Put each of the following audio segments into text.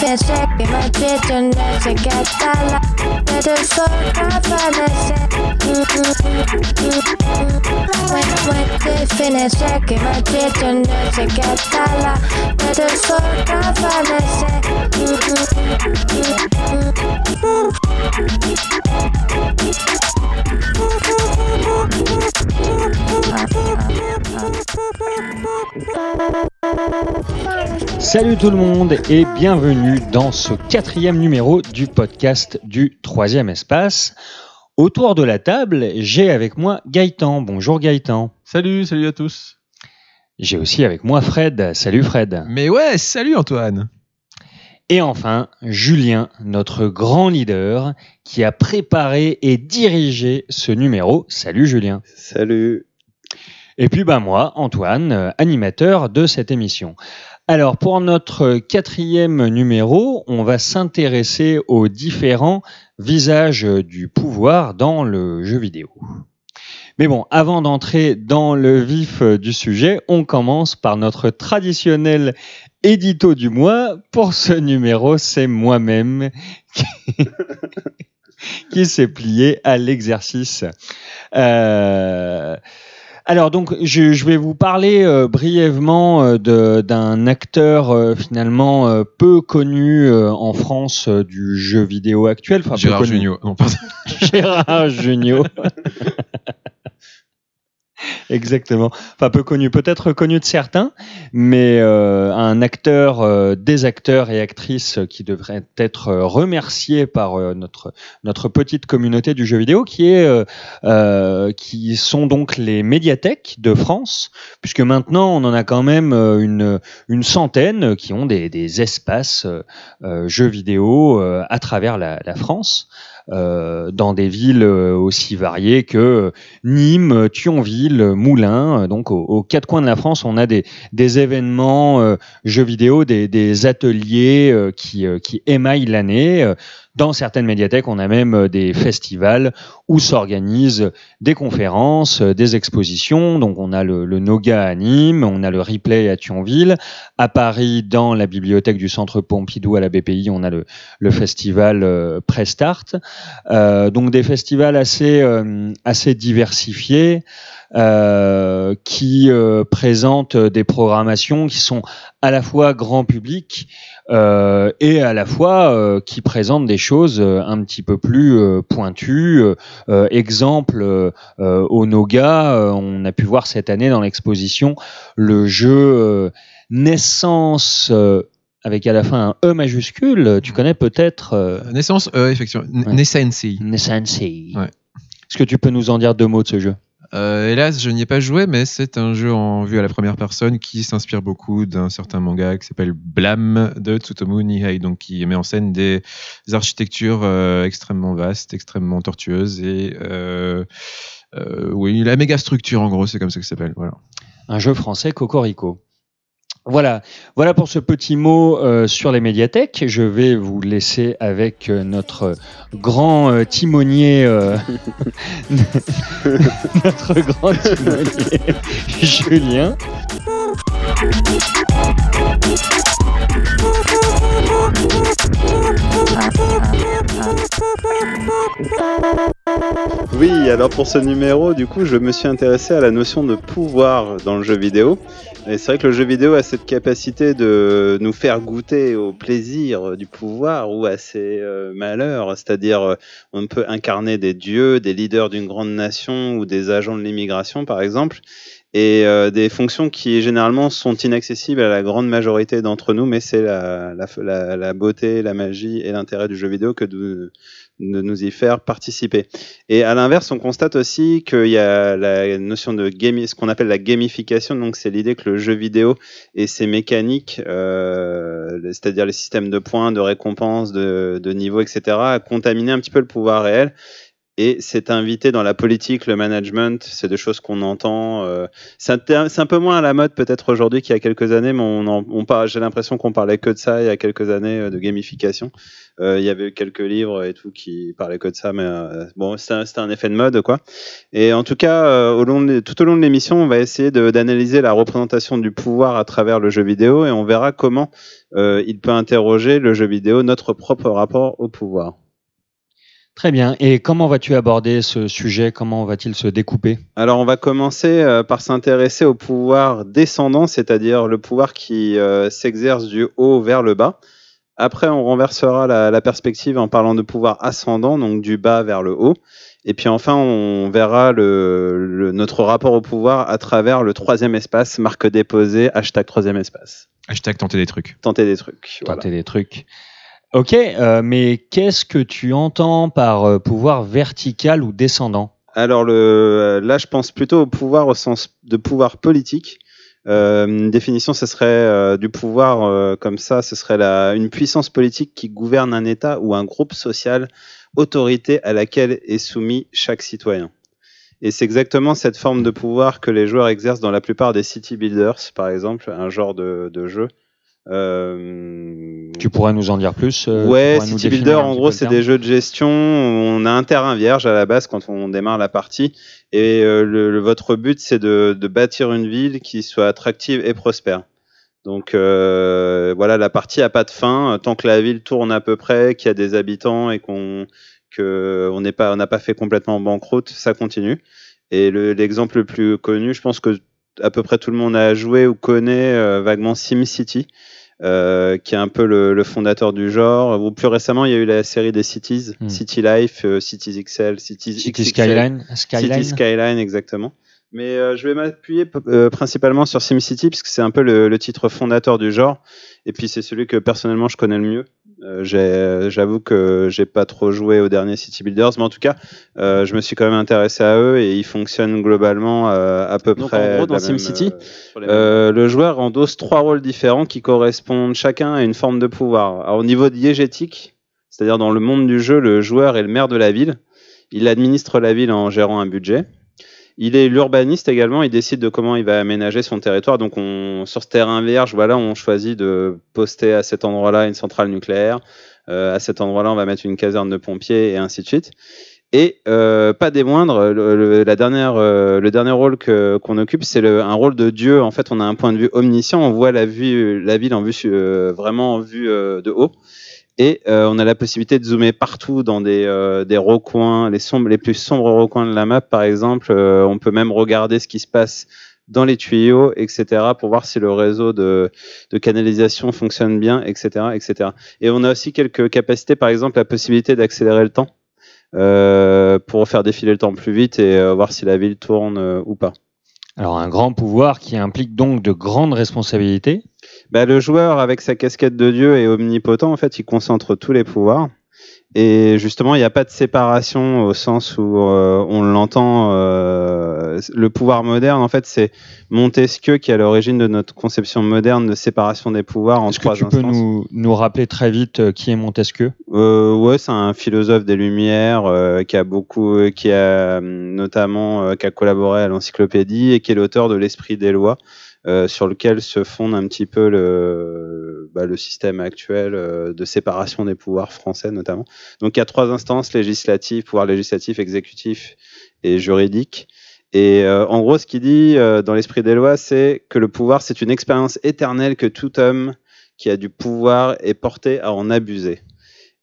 gelecek Kıymet dönüze gaddala Neden sor kafana sen Definecek kıymet dönüze gaddala Neden sor kafana sen Salut tout le monde et bienvenue dans ce quatrième numéro du podcast du troisième espace. Autour de la table, j'ai avec moi Gaëtan. Bonjour Gaëtan. Salut, salut à tous. J'ai aussi avec moi Fred. Salut Fred. Mais ouais, salut Antoine. Et enfin, Julien, notre grand leader, qui a préparé et dirigé ce numéro. Salut Julien. Salut. Et puis bah moi, Antoine, euh, animateur de cette émission. Alors pour notre quatrième numéro, on va s'intéresser aux différents visages du pouvoir dans le jeu vidéo. Mais bon, avant d'entrer dans le vif du sujet, on commence par notre traditionnel édito du mois. Pour ce numéro, c'est moi-même qui, qui s'est plié à l'exercice. Euh, alors donc je, je vais vous parler euh, brièvement euh, de- d'un acteur euh, finalement euh, peu connu euh, en France euh, du jeu vidéo actuel. Enfin, Gérard. Jugnot. Gérard Jugnot. Exactement. Enfin, peu connu, peut-être connu de certains, mais euh, un acteur, euh, des acteurs et actrices qui devraient être euh, remerciés par euh, notre notre petite communauté du jeu vidéo, qui est euh, qui sont donc les médiathèques de France, puisque maintenant on en a quand même une une centaine qui ont des, des espaces jeux vidéo à travers la, la France dans des villes euh, aussi variées que Nîmes, Thionville, Moulins. Donc aux, quatre coins de la France, on a des, événements euh, jeux vidéo, des, ateliers euh, qui, euh, qui émaillent l'année. Dans certaines médiathèques, on a même euh, des festivals où s'organisent des conférences, euh, des expositions. Donc on a le, Noga à Nîmes, on a le Replay à Thionville. À Paris, dans la bibliothèque du Centre Pompidou à la BPI, on a le, festival euh, Prestart. Donc des festivals assez, diversifiés qui euh, présentent des programmations qui sont à la fois grand public euh, et à la fois euh, qui présentent des choses euh, un petit peu plus pointues. Exemple, au Noga, on a pu voir cette année dans l'exposition le jeu Naissance avec à la fin un E majuscule. Tu connais peut-être euh, Naissance, euh, effectivement. N- Ouais. Naissance. Naissance. Ouais. Est-ce que tu peux nous en dire deux mots de ce jeu? Euh, hélas, je n'y ai pas joué, mais c'est un jeu en vue à la première personne qui s'inspire beaucoup d'un certain manga qui s'appelle Blam de Tsutomu Nihei, donc qui met en scène des architectures euh, extrêmement vastes, extrêmement tortueuses et euh, euh, oui, la méga structure en gros, c'est comme ça que ça s'appelle. Voilà. un jeu français Cocorico. Voilà, voilà pour ce petit mot euh, sur les médiathèques. Je vais vous laisser avec euh, notre grand euh, timonier, euh, notre grand timonier Julien. Oui, alors pour ce numéro, du coup, je me suis intéressé à la notion de pouvoir dans le jeu vidéo. Et c'est vrai que le jeu vidéo a cette capacité de nous faire goûter au plaisir du pouvoir ou à ses euh, malheurs. C'est-à-dire, euh, on peut incarner des dieux, des leaders d'une grande nation ou des agents de l'immigration, par exemple. Et euh, des fonctions qui généralement sont inaccessibles à la grande majorité d'entre nous, mais c'est la, la, beauté, la magie et l'intérêt du jeu vidéo que de, de nous y faire participer. Et à l'inverse, on constate aussi qu'il y a la notion de game, ce qu'on appelle la gamification. Donc, c'est l'idée que le jeu vidéo et ses mécaniques, euh, c'est-à-dire les systèmes de points, de récompenses, de, de niveaux, etc., a contaminé un petit peu le pouvoir réel et c'est invité dans la politique, le management, c'est des choses qu'on entend. Euh, c'est un, peu moins à la mode peut-être aujourd'hui qu'il y a quelques années, mais on, on j'ai l'impression qu'on parlait que de ça il y a quelques années euh, de gamification. Euh, il y avait quelques livres et tout qui parlaient que de ça, mais bon, c'était un, effet de mode quoi. Et en tout cas, au long de- tout au long de l'émission, on va essayer d'analyser la représentation du pouvoir à travers le jeu vidéo et on verra comment il peut interroger le jeu vidéo notre propre rapport au pouvoir. Très bien. Et comment vas-tu aborder ce sujet? Comment va-t-il se découper? Alors, on va commencer euh, par s'intéresser au pouvoir descendant, c'est-à-dire le pouvoir qui euh, s'exerce du haut vers le bas. Après, on renversera la, la perspective en parlant de pouvoir ascendant, donc du bas vers le haut. Et puis enfin, on verra le, le- notre rapport au pouvoir à travers le troisième espace, marque déposée, hashtag troisième espace. Hashtag tenter des trucs. Tenter des trucs. voilà. Tenter des trucs. Ok, euh, mais qu'est-ce que tu entends par euh, pouvoir vertical ou descendant? Alors le, là, je pense plutôt au pouvoir au sens de pouvoir politique. Euh, une définition, ce serait euh, du pouvoir euh, comme ça, ce serait la, une puissance politique qui gouverne un État ou un groupe social, autorité à laquelle est soumis chaque citoyen. Et c'est exactement cette forme de pouvoir que les joueurs exercent dans la plupart des city builders, par exemple, un genre de, de jeu. Euh, Tu pourrais nous en dire plus euh, ouais, City Builder, en gros, c'est des jeux de gestion. On a un terrain vierge à la base quand on démarre la partie. Et euh, le, le- votre but, c'est de, de bâtir une ville qui soit attractive et prospère. Donc euh, voilà, la partie a pas de fin. Tant que la ville tourne à peu près, qu'il y a des habitants et qu'on pas on n'a pas fait complètement banqueroute, ça continue. Et le- l'exemple le plus connu, je pense que à peu près tout le monde a joué ou connaît euh, vaguement SimCity euh, qui est un peu le, le fondateur du genre. Ou plus récemment, il y a eu la série des Cities, Hmm. City Life, euh, Cities XL, Cities City XXL, Skyline, Skyline. City Skyline, exactement. Mais euh, je vais m'appuyer euh, principalement sur SimCity parce que c'est un peu le, le titre fondateur du genre. Et puis c'est celui que personnellement je connais le mieux. Euh, j'ai- J'avoue que j'ai pas trop joué aux derniers City Builders, mais en tout cas, euh, je me suis quand même intéressé à eux et ils fonctionnent globalement euh, à peu Donc, près. en gros, dans SimCity, euh, euh, le joueur endosse trois rôles différents qui correspondent chacun à une forme de pouvoir. Alors, au niveau diégétique, c'est-à-dire dans le monde du jeu, le joueur est le maire de la ville. Il administre la ville en gérant un budget. Il est l'urbaniste également. Il décide de comment il va aménager son territoire. Donc, on, sur ce terrain vierge, voilà, on choisit de poster à cet endroit-là une centrale nucléaire. Euh, à cet endroit-là, on va mettre une caserne de pompiers et ainsi de suite. Et euh, pas des moindres, le, le- euh, le dernier rôle que qu'on occupe, c'est un rôle de dieu. En fait, on a un point de vue omniscient. On voit la la ville en vue vraiment en vue de haut. Et euh, on a la possibilité de zoomer partout dans des, euh, des recoins, les, sombres, les plus sombres recoins de la map, par exemple. Euh, on peut même regarder ce qui se passe dans les tuyaux, etc., pour voir si le réseau de, de canalisation fonctionne bien, etc., etc. Et on a aussi quelques capacités, par exemple, la possibilité d'accélérer le temps euh, pour faire défiler le temps plus vite et euh, voir si la ville tourne euh, ou pas. Alors un grand pouvoir qui implique donc de grandes responsabilités. Bah, le joueur, avec sa casquette de dieu, est omnipotent. En fait, il concentre tous les pouvoirs. Et justement, il n'y a pas de séparation au sens où euh, on l'entend. euh, le pouvoir moderne, en fait, c'est Montesquieu qui est à l'origine de notre conception moderne de séparation des pouvoirs en Est-ce que tu peux nous, nous rappeler très vite euh, qui est Montesquieu? Euh, ouais, c'est un philosophe des Lumières qui a beaucoup, qui a hum, notamment qui a collaboré à l'encyclopédie et qui est l'auteur de l'Esprit des lois, euh, sur lequel se fonde un petit peu le, bah, système actuel euh, de séparation des pouvoirs français notamment. Donc il y a trois instances législatives, pouvoir législatif, exécutif et juridique. Et euh, en gros, ce qu'il dit dans l'Esprit des lois, c'est que le pouvoir, c'est une expérience éternelle que tout homme qui a du pouvoir est porté à en abuser.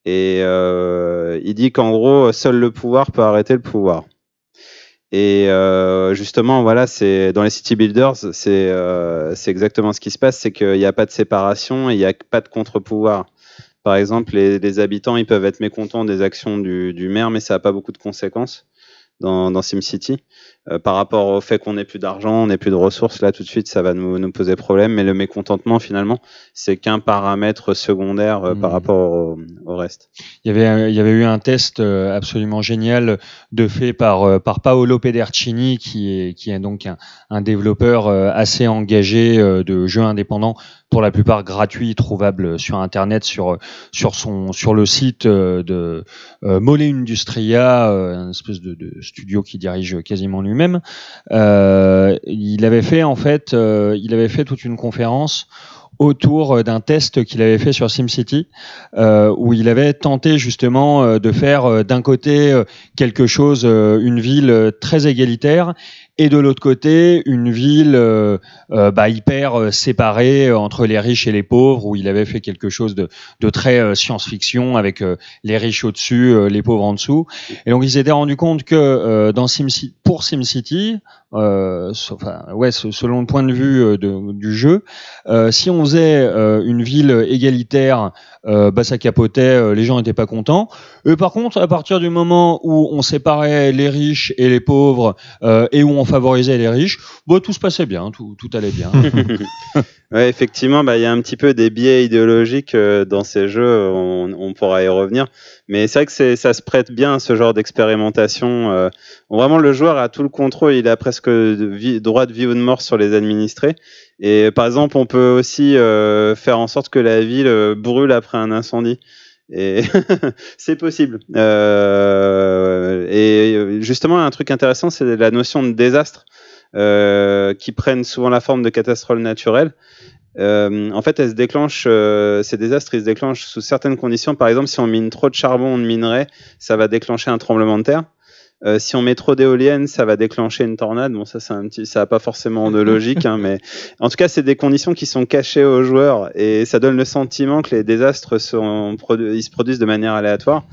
Et il dit qu'en gros, seul le pouvoir peut arrêter le pouvoir. Et euh, justement, voilà, c'est dans les city builders, c'est euh, exactement ce qui se passe, c'est qu'il n'y a pas de séparation et il n'y a pas de contre-pouvoir. Par exemple, les, les habitants, ils peuvent être mécontents des actions du, du maire, mais ça n'a pas beaucoup de conséquences dans, dans SimCity. Euh, par rapport au fait qu'on n'ait plus d'argent, on n'ait plus de ressources, là tout de suite ça va nous, nous poser problème. Mais le mécontentement finalement, c'est qu'un paramètre secondaire euh, par Mhm. rapport au, au reste. Il y avait, il y avait eu un test euh, absolument génial de fait par, par Paolo Pedercini, qui est, qui est donc un, un développeur assez engagé de jeux indépendants, pour la plupart gratuits, trouvables sur Internet, sur, sur, son, sur le site de Mole Industria, euh, un espèce de, de studio qui dirige quasiment lui-même. Euh, il avait fait en fait, euh, il avait fait toute une conférence autour d'un test qu'il avait fait sur SimCity euh, où il avait tenté justement euh, de faire euh, d'un côté euh, quelque chose, euh, une ville euh, très égalitaire, et de l'autre côté une ville euh, euh, bah, hyper euh, séparée euh, entre les riches et les pauvres, où il avait fait quelque chose de, de très science-fiction avec les riches au-dessus, les pauvres en dessous. Et donc ils s'étaient rendu compte que dans SimCity, pour SimCity, euh, enfin, ouais, se- selon le point de vue euh, du jeu, euh, si on faisait une ville égalitaire, bah, ça capotait, les gens n'étaient pas contents. Et par contre, à partir du moment où on séparait les riches et les pauvres et où on favorisait les riches, bah, tout se passait bien, tout allait bien. Ouais, effectivement, bah, il y a un petit peu des biais idéologiques euh, dans ces jeux, on, on pourra y revenir. Mais c'est vrai que ça se prête bien à ce genre d'expérimentation. euh. vraiment, le joueur a tout le contrôle, il a presque vie- droit de vie ou de mort sur les administrés. Et par exemple, on peut aussi euh, faire en sorte que la ville euh, brûle après un incendie. Et c'est possible. Euh, et justement, un truc intéressant, c'est la notion de désastre euh, qui prennent souvent la forme de catastrophes naturelles. Euh, en fait, elles se déclenchent, euh, ces désastres, ils se déclenchent sous certaines conditions. Par exemple, si on mine trop de charbon ou de minerai, ça va déclencher un tremblement de terre. Euh, si on met trop d'éoliennes, ça va déclencher une tornade. Bon, ça, un petit, ça n'a pas forcément de logique, hein, mais en tout cas, c'est des conditions qui sont cachées aux joueurs et ça donne le sentiment que les désastres ils se produisent de manière aléatoire.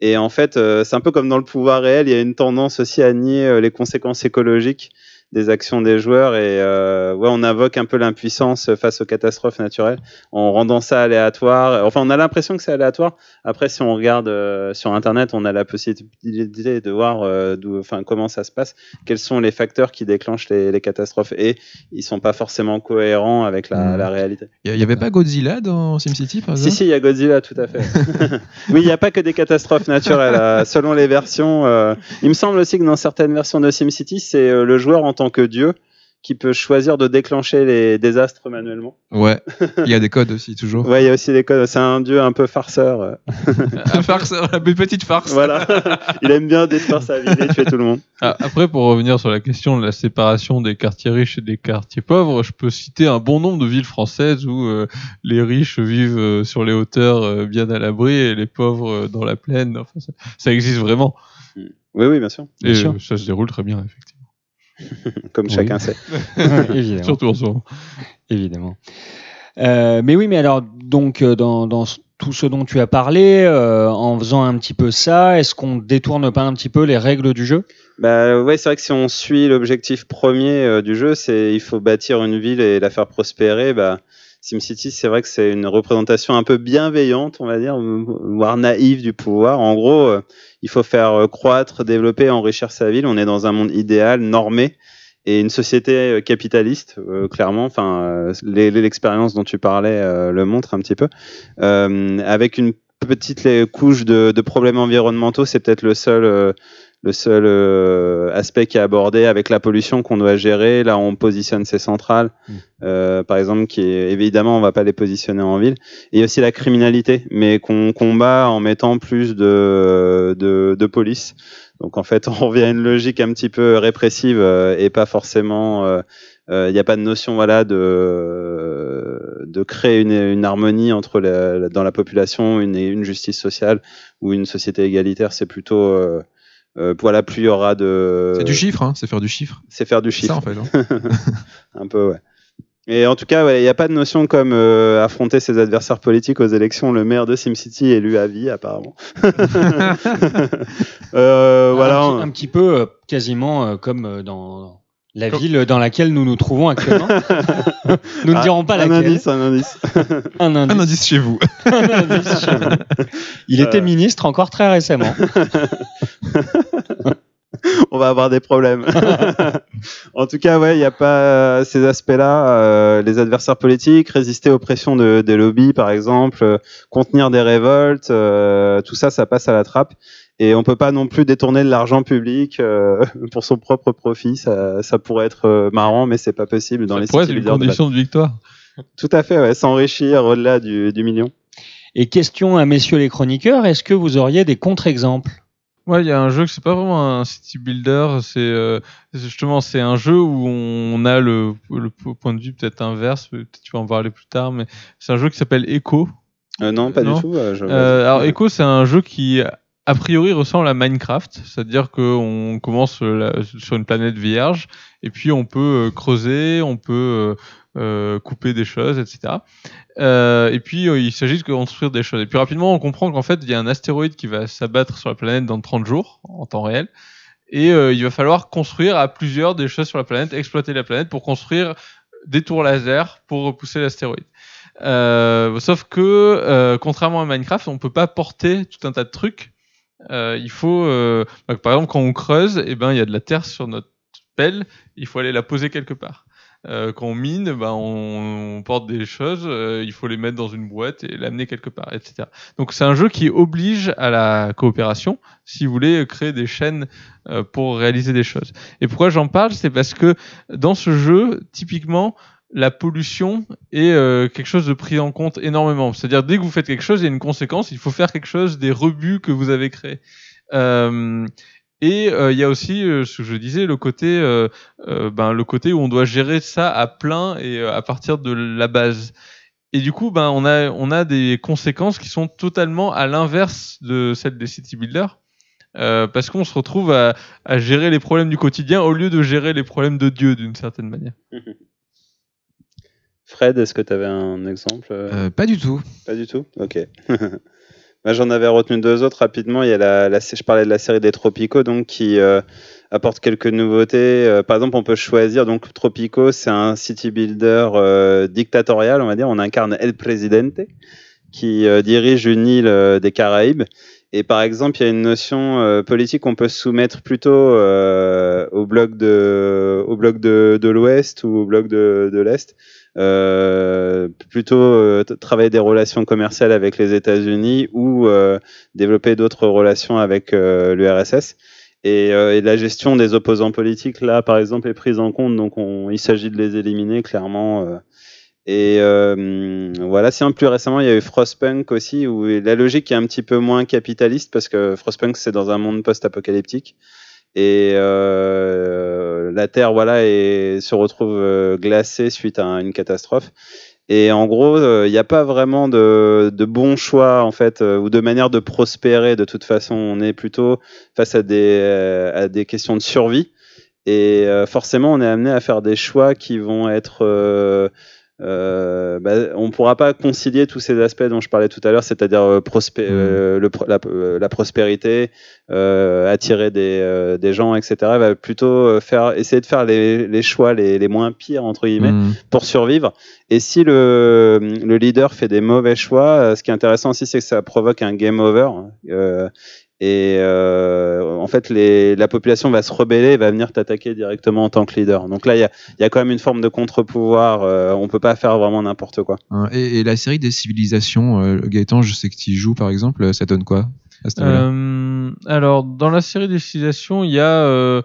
Et en fait, euh, c'est un peu comme dans le pouvoir réel, il y a une tendance aussi à nier euh, les conséquences écologiques des actions des joueurs et euh, ouais, on invoque un peu l'impuissance face aux catastrophes naturelles en rendant ça aléatoire. Enfin, on a l'impression que c'est aléatoire. Après, si on regarde euh, sur Internet, on a la possibilité de voir euh, enfin, comment ça se passe, quels sont les facteurs qui déclenchent les, les catastrophes et ils sont pas forcément cohérents avec la, la réalité. Il n'y avait pas Godzilla dans SimCity, par Si, exemple? si, il y a Godzilla, tout à fait. oui, il n'y a pas que des catastrophes naturelles. selon les versions, il me semble aussi que dans certaines versions de SimCity, c'est le joueur en tant que dieu qui peut choisir de déclencher les désastres manuellement. Ouais, il y a des codes aussi, toujours. Ouais, il y a aussi des codes. C'est un dieu un peu farceur. Un farce, une petite farce. Voilà. il aime bien détruire sa ville et tuer tout le monde. Ah, Après, pour revenir sur la question de la séparation des quartiers riches et des quartiers pauvres, je peux citer un bon nombre de villes françaises où euh, les riches vivent euh, sur les hauteurs euh, bien à l'abri et les pauvres euh, dans la plaine. Enfin, ça, ça existe vraiment. Oui, oui, bien sûr. Bien et sûr. ça se déroule très bien, effectivement. Comme chacun sait. évidemment. Surtout en ce moment. évidemment. Euh, mais oui, mais alors, donc, euh, dans, tout ce dont tu as parlé, euh, en faisant un petit peu ça, est-ce qu'on détourne pas un petit peu les règles du jeu? Bah ouais, c'est vrai que si on suit l'objectif premier euh, du jeu, c'est il faut bâtir une ville et la faire prospérer. Bah, SimCity, c'est vrai que c'est une représentation un peu bienveillante, on va dire, voire naïve du pouvoir. En gros, euh, il faut faire euh, croître, développer, enrichir sa ville. On est dans un monde idéal, normé, et une société euh, capitaliste, clairement. Enfin, l'expérience dont tu parlais le montre un petit peu, avec une petite couche de, problèmes environnementaux. C'est peut-être le seul. Le seul euh, aspect qui est abordé avec la pollution qu'on doit gérer. Là, on positionne ces centrales, Mm. euh, par exemple, qui est, évidemment, on va pas les positionner en ville. Et il aussi la criminalité, mais qu'on combat en mettant plus de, de, de police. Donc, en fait, on revient à une logique un petit peu répressive euh, et pas forcément. euh, euh, Il n'y a pas de notion voilà de de créer une, une harmonie entre la, dans la population, une, une justice sociale ou une société égalitaire. C'est plutôt euh, voilà, plus il y aura de. C'est du chiffre, hein, c'est faire du chiffre. C'est faire du C'est ça chiffre. en fait. hein. Un peu, ouais. Et en tout cas, ouais, il n'y a pas de notion comme euh, affronter ses adversaires politiques aux élections. Le maire de SimCity est élu à vie, apparemment. Euh, voilà. un, petit, un petit peu, quasiment euh, comme dans la ville dans laquelle nous nous trouvons actuellement. nous ne Ah, dirons pas un laquelle. indice, un indice. Un indice. Un indice chez vous. Un indice chez vous. Il était Euh. ministre encore très récemment. on va avoir des problèmes. en tout cas, ouais, il n'y a pas euh, ces aspects-là. euh, les adversaires politiques, résister aux pressions de, des lobbies, par exemple, euh, contenir des révoltes, euh, tout ça, ça passe à la trappe. Et on peut pas non plus détourner de l'argent public euh, pour son propre profit. Ça, ça pourrait être euh, marrant, mais c'est pas possible dans Ça les pourrait être une builders de condition de victoire. Tout à fait, ouais, s'enrichir au-delà du, du million. Et question à messieurs les chroniqueurs, est-ce que vous auriez des contre-exemples? Ouais, il y a un jeu que c'est pas vraiment un city builder, c'est euh, justement c'est un jeu où on a le, le point de vue peut-être inverse, peut-être tu vas en parler plus tard, mais c'est un jeu qui s'appelle Echo. Euh, non, pas Non. du tout. je- Euh, alors. Echo c'est un jeu qui a priori ressemble à Minecraft, c'est-à-dire qu'on commence sur une planète vierge et puis on peut euh, creuser, on peut euh, euh, couper des choses, etc. Et puis il s'agit de construire des choses. Et puis rapidement on comprend qu'en fait il y a un astéroïde qui va s'abattre sur la planète dans 30 jours en temps réel. Et il va falloir construire à plusieurs des choses sur la planète, exploiter la planète pour construire des tours laser pour repousser l'astéroïde. Euh, sauf que, euh, contrairement à Minecraft, on peut pas porter tout un tas de trucs. Euh, il faut, euh, bah, par exemple, quand on creuse, eh ben il y a de la terre sur notre pelle, il faut aller la poser quelque part. Euh, quand on mine, bah, on, on porte des choses, il faut les mettre dans une boîte et l'amener quelque part, etc. Donc c'est un jeu qui oblige à la coopération si vous voulez créer des chaînes pour réaliser des choses. Et pourquoi j'en parle, c'est parce que dans ce jeu, typiquement, la pollution est euh, quelque chose de pris en compte énormément. C'est-à-dire dès que vous faites quelque chose, il y a une conséquence, il faut faire quelque chose des rebuts que vous avez créés. Euh, et euh, il y a aussi, ce que je disais, le côté, ben, le côté où on doit gérer ça à plein et à partir de la base. Et du coup, ben, on a, on a des conséquences qui sont totalement à l'inverse de celles des city builders. Parce qu'on se retrouve à gérer les problèmes du quotidien au lieu de gérer les problèmes de Dieu d'une certaine manière. Fred, est-ce que tu avais un exemple euh, Euh, pas du tout. Pas du tout? Ok. Moi, j'en avais retenu deux autres rapidement. Il y a la, la- je parlais de la série des Tropico, donc qui euh, apporte quelques nouveautés. Euh, par exemple, on peut choisir. Donc, Tropico, c'est un city builder euh, dictatorial, on va dire. On incarne El Presidente, qui dirige une île des Caraïbes. Et par exemple, il y a une notion politique qu'on peut soumettre plutôt au bloc de, au bloc de, de l'Ouest ou au bloc de, de l'Est. Euh, plutôt euh, travailler des relations commerciales avec les États-Unis ou euh, développer d'autres relations avec euh, l'URSS. Et, euh, et la gestion des opposants politiques, là, par exemple, est prise en compte. Donc, on, il s'agit de les éliminer clairement. Et euh, voilà, sinon plus récemment, il y a eu Frostpunk aussi, où la logique est un petit peu moins capitaliste parce que Frostpunk c'est dans un monde post-apocalyptique et euh, la Terre voilà et se retrouve euh, glacée suite à une catastrophe. Et en gros, il n'y a pas vraiment de, de bons choix en fait euh, ou de manière de prospérer. De toute façon, on est plutôt face à des euh, à des questions de survie. Et euh, forcément, on est amené à faire des choix qui vont être euh, bah, on ne pourra pas concilier tous ces aspects dont je parlais tout à l'heure, c'est-à-dire euh, prospé- euh, le la, euh, la prospérité, euh, attirer des, euh, des gens, etc. Il va plutôt faire, essayer de faire les, les choix les, les moins pires, entre guillemets, Mm. pour survivre. Et si le, le leader fait des mauvais choix, ce qui est intéressant aussi, c'est que ça provoque un game over. Et euh, en fait, les, la population va se rebeller et va venir t'attaquer directement en tant que leader. Donc là, il y a, il y a quand même une forme de contre-pouvoir. Euh, on peut pas faire vraiment n'importe quoi. Hein, Et, et la série des civilisations, euh, Gaëtan, je sais que tu y joues par exemple, ça donne quoi à ce niveau-là? Euh, alors, dans la série des civilisations, il y a euh,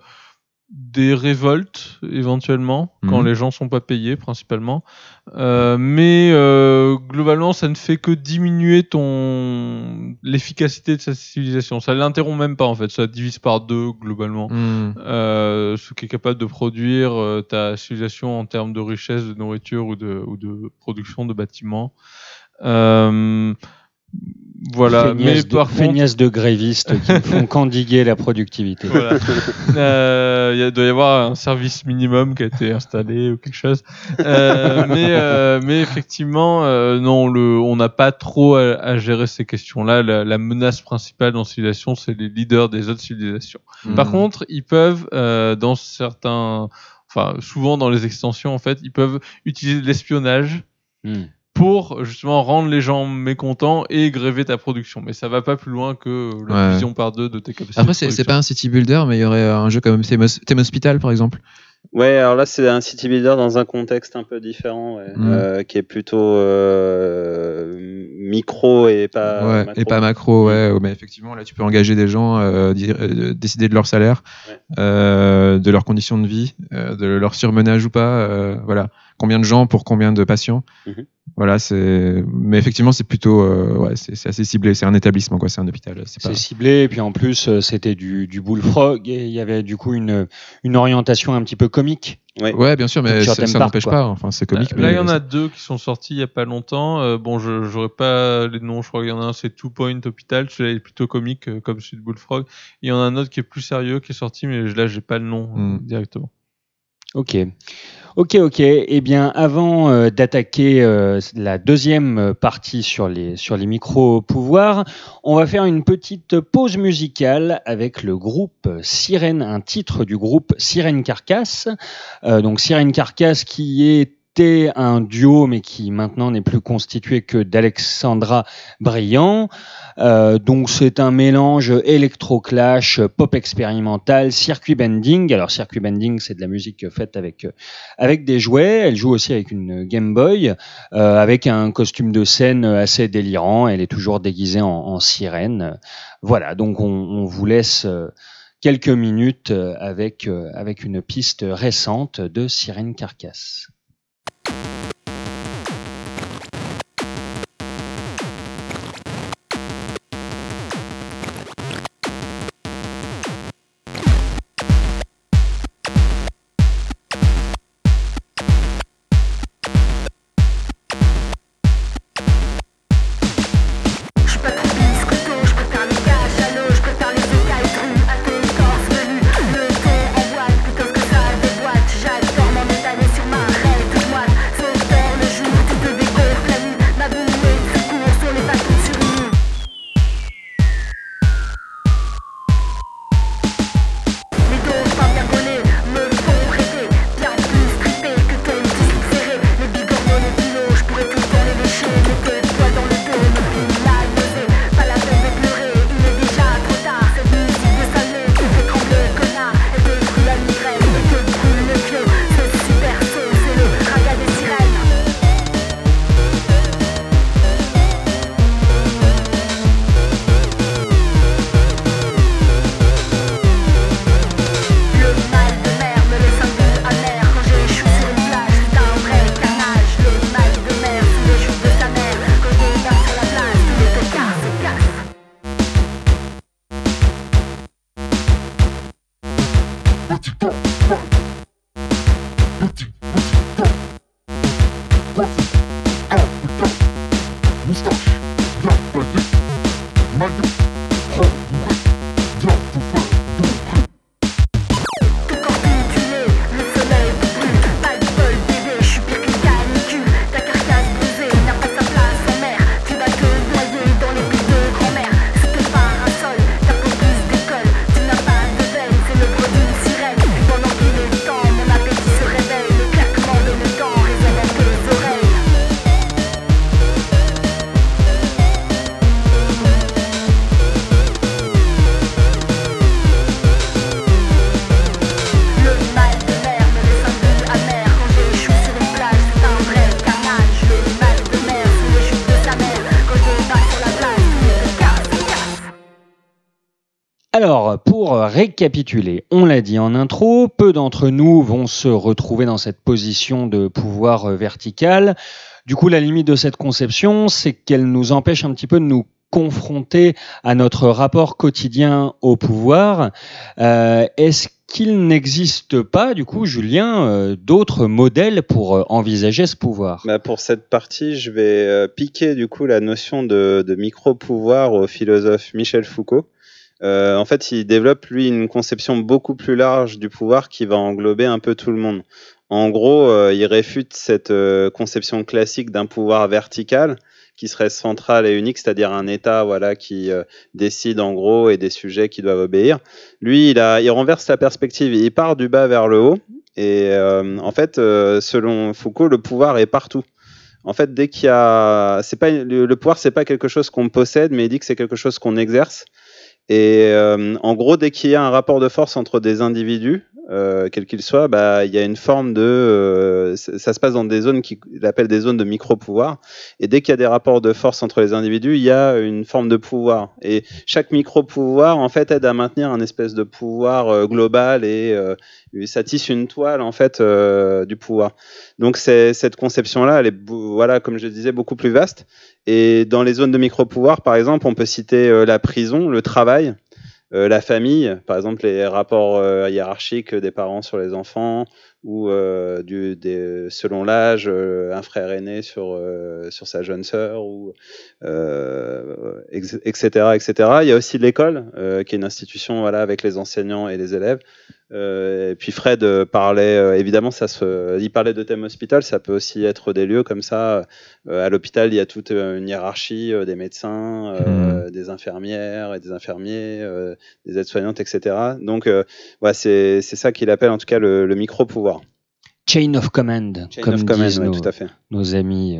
des révoltes éventuellement quand Mhm. les gens sont pas payés principalement, Euh, mais euh, globalement, ça ne fait que diminuer ton l'efficacité de sa civilisation. Ça l'interrompt même pas en fait, ça divise par deux globalement. Mm. Euh, ce qui est capable de produire ta civilisation en termes de richesse, de nourriture ou de, ou de production de bâtiments. Euh, voilà, mais de, par contre, feignasse de grévistes qui font qu'endiguer la productivité. voilà. Euh, il doit y avoir un service minimum qui a été installé ou quelque chose. Euh, mais, euh, mais effectivement, non, le, on n'a pas trop à, à gérer ces questions-là. La, la menace principale dans civilisation, c'est les leaders des autres civilisations. Par Mm. contre, ils peuvent, dans certains, enfin, souvent dans les extensions, en fait, ils peuvent utiliser de l'espionnage Hmm. Pour justement rendre les gens mécontents et gréver ta production. Mais ça va pas plus loin que la Ouais. division par deux de tes capacités. Après, c'est pas un city builder, mais il y aurait un jeu comme Theme Theme Hospital, par exemple. Ouais, alors là, c'est un city builder dans un contexte un peu différent, ouais, Mm. euh, qui est plutôt euh, micro et pas ouais, macro. et pas macro, ouais. Mais effectivement, là, tu peux engager des gens, euh, euh, décider de leur salaire, Ouais. euh, de leurs conditions de vie, euh, de leur surmenage ou pas. euh, voilà. Combien de gens pour combien de patients. Mhm. Voilà, c'est. Mais effectivement, c'est plutôt, euh, ouais, c'est assez ciblé. C'est un établissement, quoi. C'est un hôpital. C'est pas. Ciblé, et puis en plus, euh, c'était du, du bullfrog, et il y avait du coup une, une orientation un petit peu comique. Ouais. Ouais, bien sûr, mais ça, n'empêche pas. Enfin, c'est comique. Là, il y en a deux qui sont sortis il y a pas longtemps. Euh, bon, je j'aurais pas les noms. Je crois qu'il y en a un, c'est Two Point Hospital. Celui-là est plutôt comique, comme celui de Bullfrog. Il y en a un autre qui est plus sérieux, qui est sorti, mais là, j'ai pas le nom Hmm. directement. Ok. Ok, ok. Eh bien, avant euh, d'attaquer euh, la deuxième partie sur les, sur les micro-pouvoirs, on va faire une petite pause musicale avec le groupe Sirène, un titre du groupe Sirène Carcasse. Euh, donc, Sirène Carcasse qui un duo, mais qui maintenant n'est plus constitué que d'Alexandra Briand. Euh, donc c'est un mélange électro-clash, pop expérimental, circuit bending. Alors circuit bending, c'est de la musique faite avec euh, avec des jouets. Elle joue aussi avec une Game Boy, euh, avec un costume de scène assez délirant. Elle est toujours déguisée en, en sirène. Voilà, donc on, on vous laisse euh, quelques minutes euh, avec avec une piste récente de Sirène Carcasse. Alors, pour récapituler, on l'a dit en intro, peu d'entre nous vont se retrouver dans cette position de pouvoir vertical. Du coup, la limite de cette conception, c'est qu'elle nous empêche un petit peu de nous confronter à notre rapport quotidien au pouvoir. Euh, Est-ce qu'il n'existe pas, du coup, Julien, euh, d'autres modèles pour euh, envisager ce pouvoir? Bah, pour cette partie, je vais piquer du coup la notion de micro-pouvoir au philosophe Michel Foucault. Euh, en fait, il développe lui une conception beaucoup plus large du pouvoir qui va englober un peu tout le monde. En gros, euh, il réfute cette euh, conception classique d'un pouvoir vertical qui serait central et unique, c'est-à-dire un État voilà qui décide en gros et des sujets qui doivent obéir. Lui, il, a, il renverse la perspective, il part du bas vers le haut et en fait, selon Foucault, le pouvoir est partout. En fait, dès qu'il y a, c'est pas le pouvoir, c'est pas quelque chose qu'on possède, mais il dit que c'est quelque chose qu'on exerce. Et euh, en gros, dès qu'il y a un rapport de force entre des individus, euh, quel qu'il soit, bah, il y a une forme de, euh, ça se passe dans des zones qu'il appelle des zones de micro-pouvoir. Et dès qu'il y a des rapports de force entre les individus, il y a une forme de pouvoir. Et chaque micro-pouvoir, en fait, aide à maintenir un espèce de pouvoir euh, global et euh, ça tisse une toile, en fait, euh, du pouvoir. Donc, cette conception-là, elle est, voilà, comme je disais, beaucoup plus vaste. Et dans les zones de micro-pouvoir, par exemple, on peut citer la prison, le travail, euh, la famille, par exemple les rapports euh, hiérarchiques des parents sur les enfants, ou euh, du, des, selon l'âge, euh, un frère aîné sur, sur sa jeune sœur, ou etc., etc. Il y a aussi l'école, qui est une institution voilà, avec les enseignants et les élèves. Euh, et puis Fred euh, parlait, euh, évidemment, ça se, il parlait de thème hospital, ça peut aussi être des lieux comme ça. Euh, à l'hôpital, il y a toute euh, une hiérarchie des médecins, euh, des infirmières et des infirmiers, des aides-soignantes, etc. Donc, ouais, c'est ça qu'il appelle en tout cas le, le micro-pouvoir. Chain of command, Chain comme of command, disent ouais, nos, tout à fait. nos amis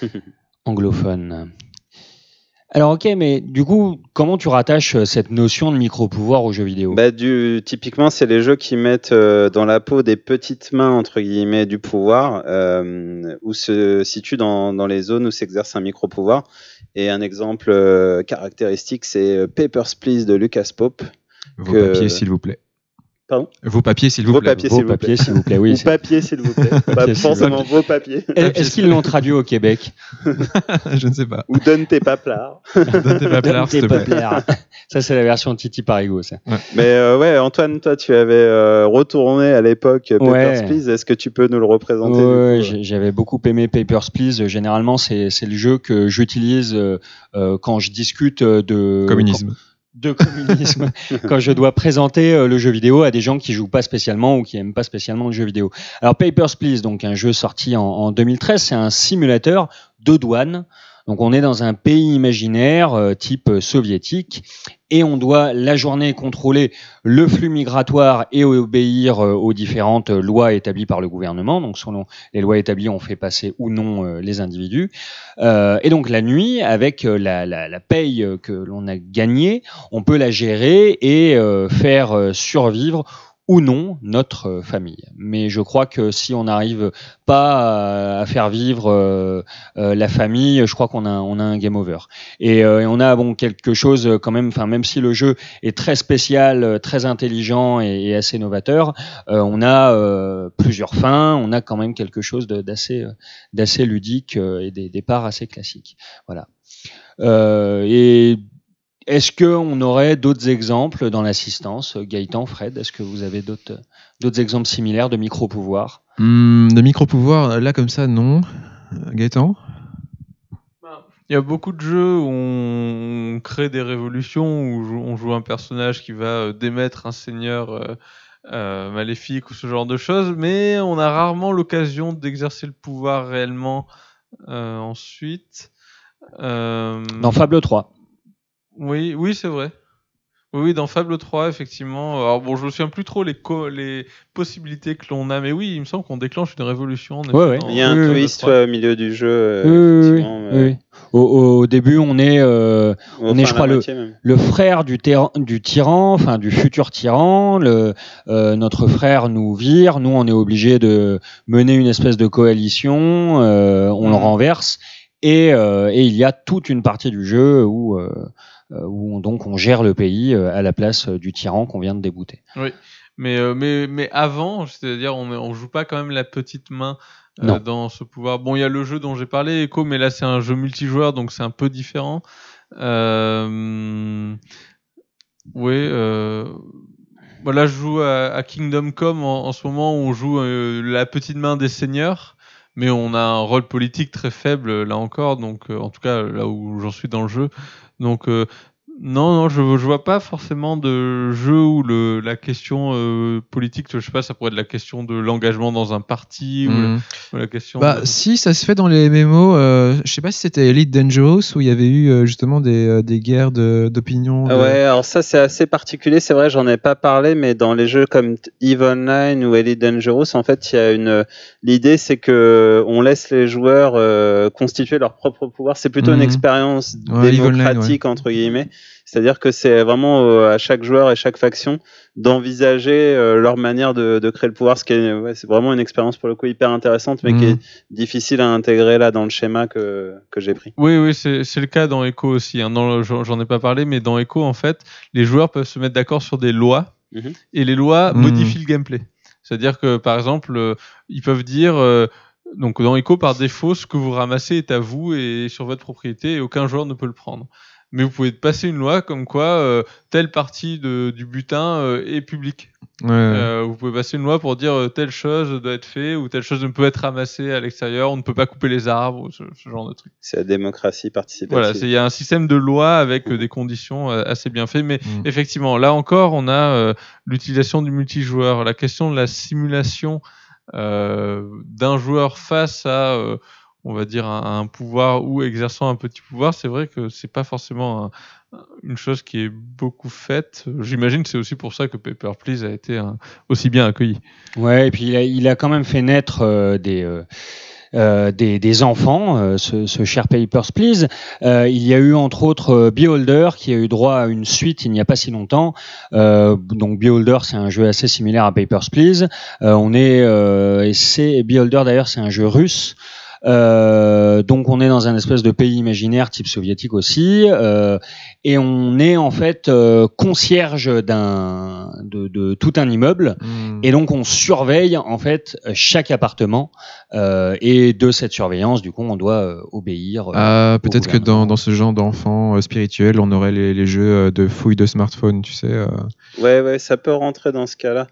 anglophones. Alors ok, mais du coup, comment tu rattaches euh, cette notion de micro-pouvoir aux jeux vidéo? Bah, du, typiquement, c'est les jeux qui mettent euh, dans la peau des petites mains, entre guillemets, du pouvoir, euh, où se situe dans, dans les zones où s'exerce un micro-pouvoir. Et un exemple euh, caractéristique, c'est Papers, Please de Lucas Pope. Vos que- papiers, s'il vous plaît. Pardon Vos papiers, s'il vous Vos plaît. papiers, Vos s'il vous plaît. papiers, s'il vous plaît, oui. Ou c'est- papier, s'il vous plaît. Vous forcément vos papiers. Est-ce qu'ils l'ont traduit au Québec? Je ne sais pas. Ou donne tes paplards. Donne tes papiers, s'il te plaît. Papiers. Ça, c'est la version Titi Parigo, ça. Mais euh, ouais, Antoine, toi, tu avais euh, retourné à l'époque euh, Papers, Ouais. Please. Est-ce que tu peux nous le représenter Ouais, j'ai- j'avais beaucoup aimé Papers, Please. Généralement, c'est le jeu que j'utilise euh, euh, quand je discute euh, de Communisme. De communisme quand je dois présenter euh, le jeu vidéo à des gens qui jouent pas spécialement ou qui aiment pas spécialement le jeu vidéo. Alors Papers, Please, donc un jeu sorti en, en 2013, c'est un simulateur de douane. Donc on est dans un pays imaginaire euh, type euh, soviétique et on doit la journée contrôler le flux migratoire et obéir euh, aux différentes lois établies par le gouvernement. Donc selon les lois établies, on fait passer ou non les individus. Et donc la nuit, avec la, la, paye que l'on a gagnée, on peut la gérer et faire survivre ou non notre euh, famille. Mais je crois que si on n'arrive pas à, faire vivre euh, euh, la famille, je crois qu'on a, on a un game over. Et, on a bon quelque chose quand même, enfin même si le jeu est très spécial, très intelligent et, assez novateur, on a plusieurs fins, on a quand même quelque chose d'assez ludique et des, des parts assez classiques. Voilà. Et est-ce qu'on aurait d'autres exemples dans l'assistance Gaëtan, Fred, est-ce que vous avez d'autres d'autres exemples similaires de micro-pouvoirs? Hmm, de micro-pouvoir, là comme ça, non. Gaëtan? Il y a beaucoup de jeux où on crée des révolutions, où on joue un personnage qui va euh, démettre un seigneur euh, euh, maléfique ou ce genre de choses, mais on a rarement l'occasion d'exercer le pouvoir réellement euh, ensuite. Euh, Dans Fable 3. Oui, oui, c'est vrai. Oui, oui, dans Fable 3, effectivement. Alors bon, je me souviens plus trop les, co- les possibilités que l'on a, mais oui, il me semble qu'on déclenche une révolution. en effet, Ouais, ouais. dans- Il y a un twist ouais, au milieu du jeu. euh, Oui, oui, oui, effectivement, oui, mais- oui. Au, au début, on est euh, on est, je la crois, le- moitié même. le frère du, tyran- du tyran, enfin du futur tyran. Le, euh, notre frère nous vire, nous on est obligé de mener une espèce de coalition, euh, on le Mhm. renverse, et, euh, et il y a toute une partie du jeu où, euh, euh, où on, donc on gère le pays euh, à la place euh, du tyran qu'on vient de débouter. Mais, euh, mais, mais avant, c'est-à-dire, on, on joue pas quand même la petite main euh, dans ce pouvoir. Bon, il y a le jeu dont j'ai parlé, Echo, mais là c'est un jeu multijoueur, donc c'est un peu différent. Euh... Oui, euh... voilà, je joue à, à Kingdom Come en, en ce moment, où on joue euh, la petite main des seigneurs, mais on a un rôle politique très faible là encore, donc euh, en tout cas là où j'en suis dans le jeu. Donc euh, Non, non, je, je vois pas forcément de jeu où le, la question euh, politique, je sais pas, ça pourrait être la question de l'engagement dans un parti ou, Mhm. la, ou la question. Bah, de- si, ça se fait dans les MMO. Euh, je sais pas si c'était Elite Dangerous où il y avait eu euh, justement des, euh, des guerres de- d'opinion. de- Ouais, alors ça c'est assez particulier, c'est vrai, j'en ai pas parlé, mais dans les jeux comme EVE Online ou Elite Dangerous, en fait, il y a une. L'idée, c'est que on laisse les joueurs euh, constituer leur propre pouvoir. C'est plutôt une Mhm. expérience Ouais, EVE Online, démocratique entre guillemets. C'est-à-dire que c'est vraiment euh, à chaque joueur et chaque faction d'envisager euh, leur manière de, de créer le pouvoir, ce qui est, ouais, c'est vraiment une expérience pour le coup hyper intéressante, mais qui Mhm. est difficile à intégrer là dans le schéma que que j'ai pris. Oui, oui, c'est c'est le cas dans Echo aussi. hein. J'en ai pas parlé, mais dans Echo, en fait, les joueurs peuvent se mettre d'accord sur des lois Mhm. et les lois Mhm. modifient le gameplay. C'est-à-dire que, par exemple, euh, ils peuvent dire. euh, donc dans Echo, par défaut, ce que vous ramassez est à vous et sur votre propriété et aucun joueur ne peut le prendre. Mais vous pouvez passer une loi comme quoi euh, telle partie de, du butin euh, est publique. Ouais. Euh, vous pouvez passer une loi pour dire euh, telle chose doit être fait ou telle chose ne peut être ramassée à l'extérieur, on ne peut pas couper les arbres, ce, ce genre de truc. C'est la démocratie participative. Voilà, il y a un système de loi avec euh, des conditions euh, assez bien fait, mais Mm. effectivement, là encore, on a euh, l'utilisation du multijoueur, la question de la simulation euh, d'un joueur face à, euh, on va dire, un, pouvoir ou exerçant un petit pouvoir. C'est vrai que c'est pas forcément un- une chose qui est beaucoup faite. J'imagine que c'est aussi pour ça que Paper Please a été aussi bien accueilli. Ouais, et puis il a, quand même fait naître euh, des, euh, euh, des, des enfants, ce, cher Papers, Please. Il y a eu entre autres Beholder qui a eu droit à une suite il n'y a pas si longtemps. Donc Beholder, c'est un jeu assez similaire à Papers, Please. On est, et c'est Beholder d'ailleurs, c'est un jeu russe. Euh, donc on est dans un espèce de pays imaginaire type soviétique aussi, euh, et on est en fait euh, concierge d'un de, de tout un immeuble, Mm. et donc on surveille en fait chaque appartement, euh, et de cette surveillance du coup on doit euh, obéir. euh, Ah, peut-être que dans, dans ce genre d'enfants euh, spirituels, on aurait les, les jeux de fouilles de smartphone, tu sais. euh. Ouais, ouais, ça peut rentrer dans ce cas-là.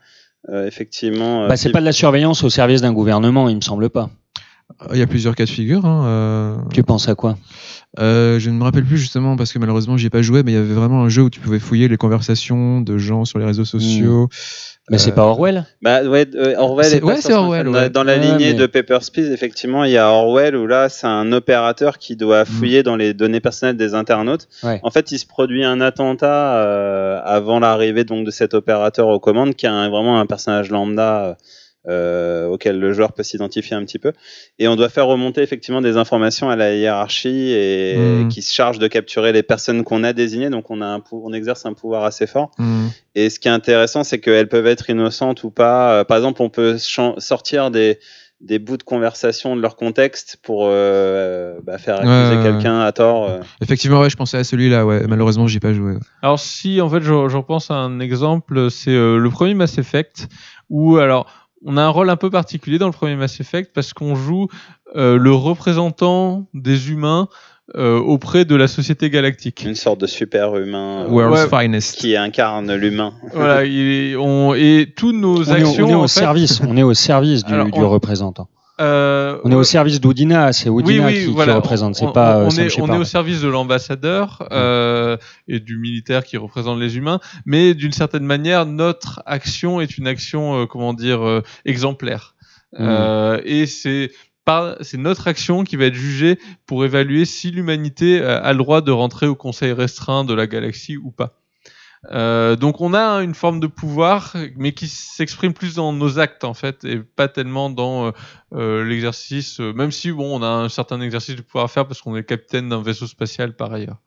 Euh, effectivement. euh, Bah, c'est pas de la surveillance au service d'un gouvernement, il me semble pas. Il y a plusieurs cas de figure. Hein, euh. Tu penses à quoi? Euh, je ne me rappelle plus justement parce que malheureusement j'y ai pas joué, mais il y avait vraiment un jeu où tu pouvais fouiller les conversations de gens sur les réseaux sociaux. Mais c'est Euh, pas Orwell? Bah ouais, euh, Orwell. C'est- est ouais, c'est Orwell, ouais. Dans la Ouais, lignée mais- de Papers, Please, effectivement, il y a Orwell où là, c'est un opérateur qui doit fouiller dans les données personnelles des internautes. Ouais. En fait, il se produit un attentat euh, avant l'arrivée donc de cet opérateur aux commandes, qui est un- vraiment un personnage lambda. Euh, auquel le joueur peut s'identifier un petit peu et on doit faire remonter effectivement des informations à la hiérarchie et Mhm. qui se charge de capturer les personnes qu'on a désignées donc on a un on exerce un pouvoir assez fort hmm. et ce qui est intéressant, c'est qu'elles peuvent être innocentes ou pas. Euh, Par exemple, on peut sortir des, des bouts de conversation de leur contexte pour euh, bah, faire accuser Ouais, ouais, quelqu'un à tort. euh. Effectivement, ouais, je pensais à celui-là. Ouais. Malheureusement, j'y ai pas joué. Alors si en fait je, je repense à un exemple, c'est euh, le premier Mass Effect où alors on a un rôle un peu particulier dans le premier Mass Effect parce qu'on joue euh, le représentant des humains euh, auprès de la société galactique. Une sorte de super humain euh, World's ouais. Finest. qui incarne l'humain. Voilà, il est- on, et tous nos on est, au- actions on est au en fait, service, on est au service du, Alors, du on- représentant. Euh, On est au service d'Oudina, c'est Oudina qui, qui représente, c'est on, pas on, euh, est, on est au service de l'ambassadeur euh, et du militaire qui représente les humains, mais d'une certaine manière, notre action est une action, euh, comment dire, exemplaire. Mm. Et c'est notre action qui va être jugée pour évaluer si l'humanité a le droit de rentrer au conseil restreint de la galaxie ou pas. Euh, donc on a une forme de pouvoir, mais qui s'exprime plus dans nos actes en fait, et pas tellement dans euh, euh, l'exercice. euh, même si bon, on a un certain exercice de pouvoir à faire parce qu'on est capitaine d'un vaisseau spatial par ailleurs.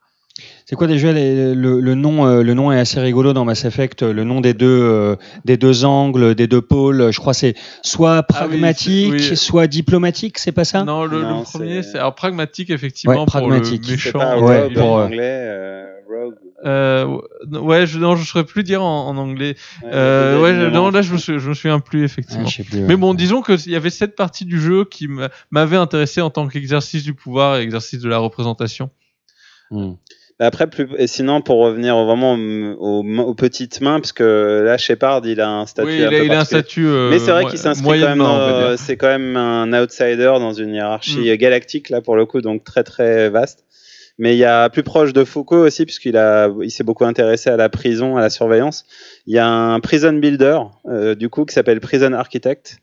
C'est quoi déjà les- le, le nom euh, Le nom est assez rigolo dans Mass Effect. Le nom des deux euh, des deux angles, des deux pôles. Je crois c'est soit pragmatique, Ah oui. soit diplomatique. C'est pas ça? Non, le, premier, c'est- alors pragmatique effectivement Ouais, pour pragmatique. le C'est méchant. pas ouais, Rogue pour, euh, anglais. euh. Euh, ouais, je, non, je saurais plus dire en, en anglais. Euh, ouais, je- non, là, je me, suis, je me souviens plus effectivement. Ah, je sais plus, ouais. Mais bon, disons qu'il y avait cette partie du jeu qui m'a- m'avait intéressé en tant qu'exercice du pouvoir et exercice de la représentation. Hmm. Mais Après, plus... et sinon, pour revenir vraiment aux, aux- aux petites mains, parce que là, Shepard, il a un statut oui, il un a, peu il a un statut. euh, Mais c'est vrai qu'il s'inscrit quand même c'est quand même un outsider dans une hiérarchie Mm. galactique là pour le coup, donc très très vaste. Mais il y a plus proche de Foucault aussi, puisqu'il a, il s'est beaucoup intéressé à la prison, à la surveillance. Il y a un prison builder, euh, du coup, qui s'appelle Prison Architect.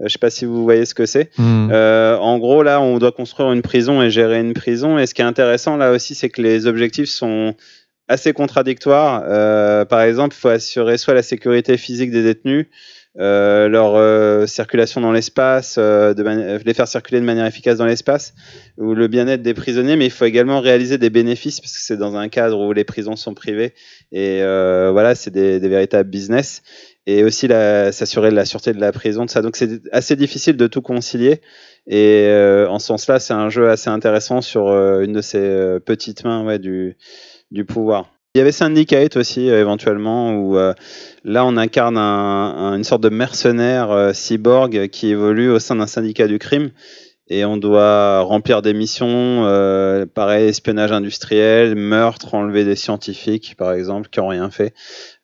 Euh, je sais pas si vous voyez ce que c'est. Hmm. Euh, en gros, là, on doit construire une prison et gérer une prison. Et ce qui est intéressant là aussi, c'est que les objectifs sont assez contradictoires. Euh, par exemple, il faut assurer soit la sécurité physique des détenus, euh, leur euh, circulation dans l'espace, euh, mani- les faire circuler de manière efficace dans l'espace, ou le bien-être des prisonniers, mais il faut également réaliser des bénéfices parce que c'est dans un cadre où les prisons sont privées et euh, voilà, c'est des, des véritables business. Et aussi s'assurer de la sûreté de la prison, de ça. Donc c'est assez difficile de tout concilier. Et euh, en ce sens-là, c'est un jeu assez intéressant sur euh, une de ces euh, petites mains ouais, du, du pouvoir. Il y avait Syndicate aussi, euh, éventuellement, où euh, là, on incarne un, un- une sorte de mercenaire euh, cyborg qui évolue au sein d'un syndicat du crime. Et on doit remplir des missions, pareil, espionnage industriel, meurtre, enlever des scientifiques, par exemple, qui ont rien fait.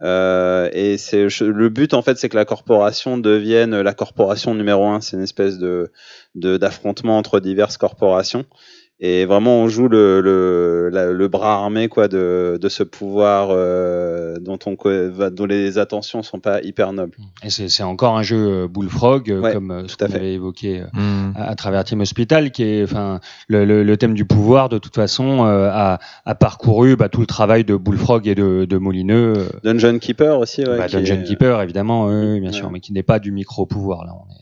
Et le but, en fait, c'est que la corporation devienne la corporation numéro un. C'est une espèce de- d'affrontement entre diverses corporations. Et vraiment, on joue le, le, la- le bras armé quoi, de, de ce pouvoir euh, dont, on, dont les attentions sont pas hyper nobles. Et c'est c'est encore un jeu euh, Bullfrog, euh, Ouais, comme euh, ce tout à qu'on fait. avait évoqué euh, Hmm. à, à travers Team Hospital, qui est, enfin, le, le, le thème du pouvoir, de toute façon, euh, a, a parcouru bah, tout le travail de Bullfrog et de, de Molineux. euh, Dungeon Keeper aussi. Ouais, bah, Dungeon est- Keeper, évidemment, oui, oui, bien Ouais. sûr, mais qui n'est pas du micro-pouvoir. Là, on est,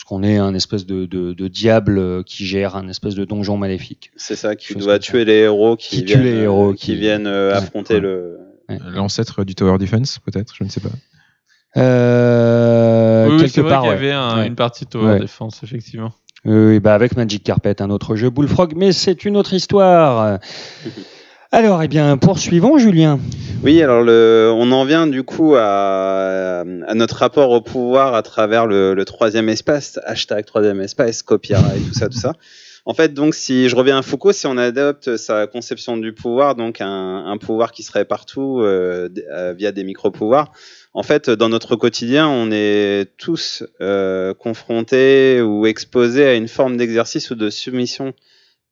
parce qu'on est un espèce de, de, de diable euh, qui gère un espèce de donjon maléfique. C'est ça, qui doit tuer les héros qui, Qui viennent, les euh, héros, qui, qui- viennent euh, Ouais, affronter ouais. le. L'ancêtre du Tower Defense, peut-être, je ne sais pas. Euh, oui, quelque vrai part, qu'il y avait un- Ouais. une partie de Tower Ouais. Defense, effectivement. Oui, bah avec Magic Carpet, un autre jeu Bullfrog, mais c'est une autre histoire. Alors, eh bien, poursuivons, Julien. Oui, alors le, on en vient du coup à, à notre rapport au pouvoir à travers le, le troisième espace, hashtag troisième espace, copyright, tout ça, tout ça. En fait, donc, si je reviens à Foucault, si on adopte sa conception du pouvoir, donc un, un pouvoir qui serait partout euh, euh, via des micro-pouvoirs, en fait, dans notre quotidien, on est tous euh, confrontés ou exposés à une forme d'exercice ou de soumission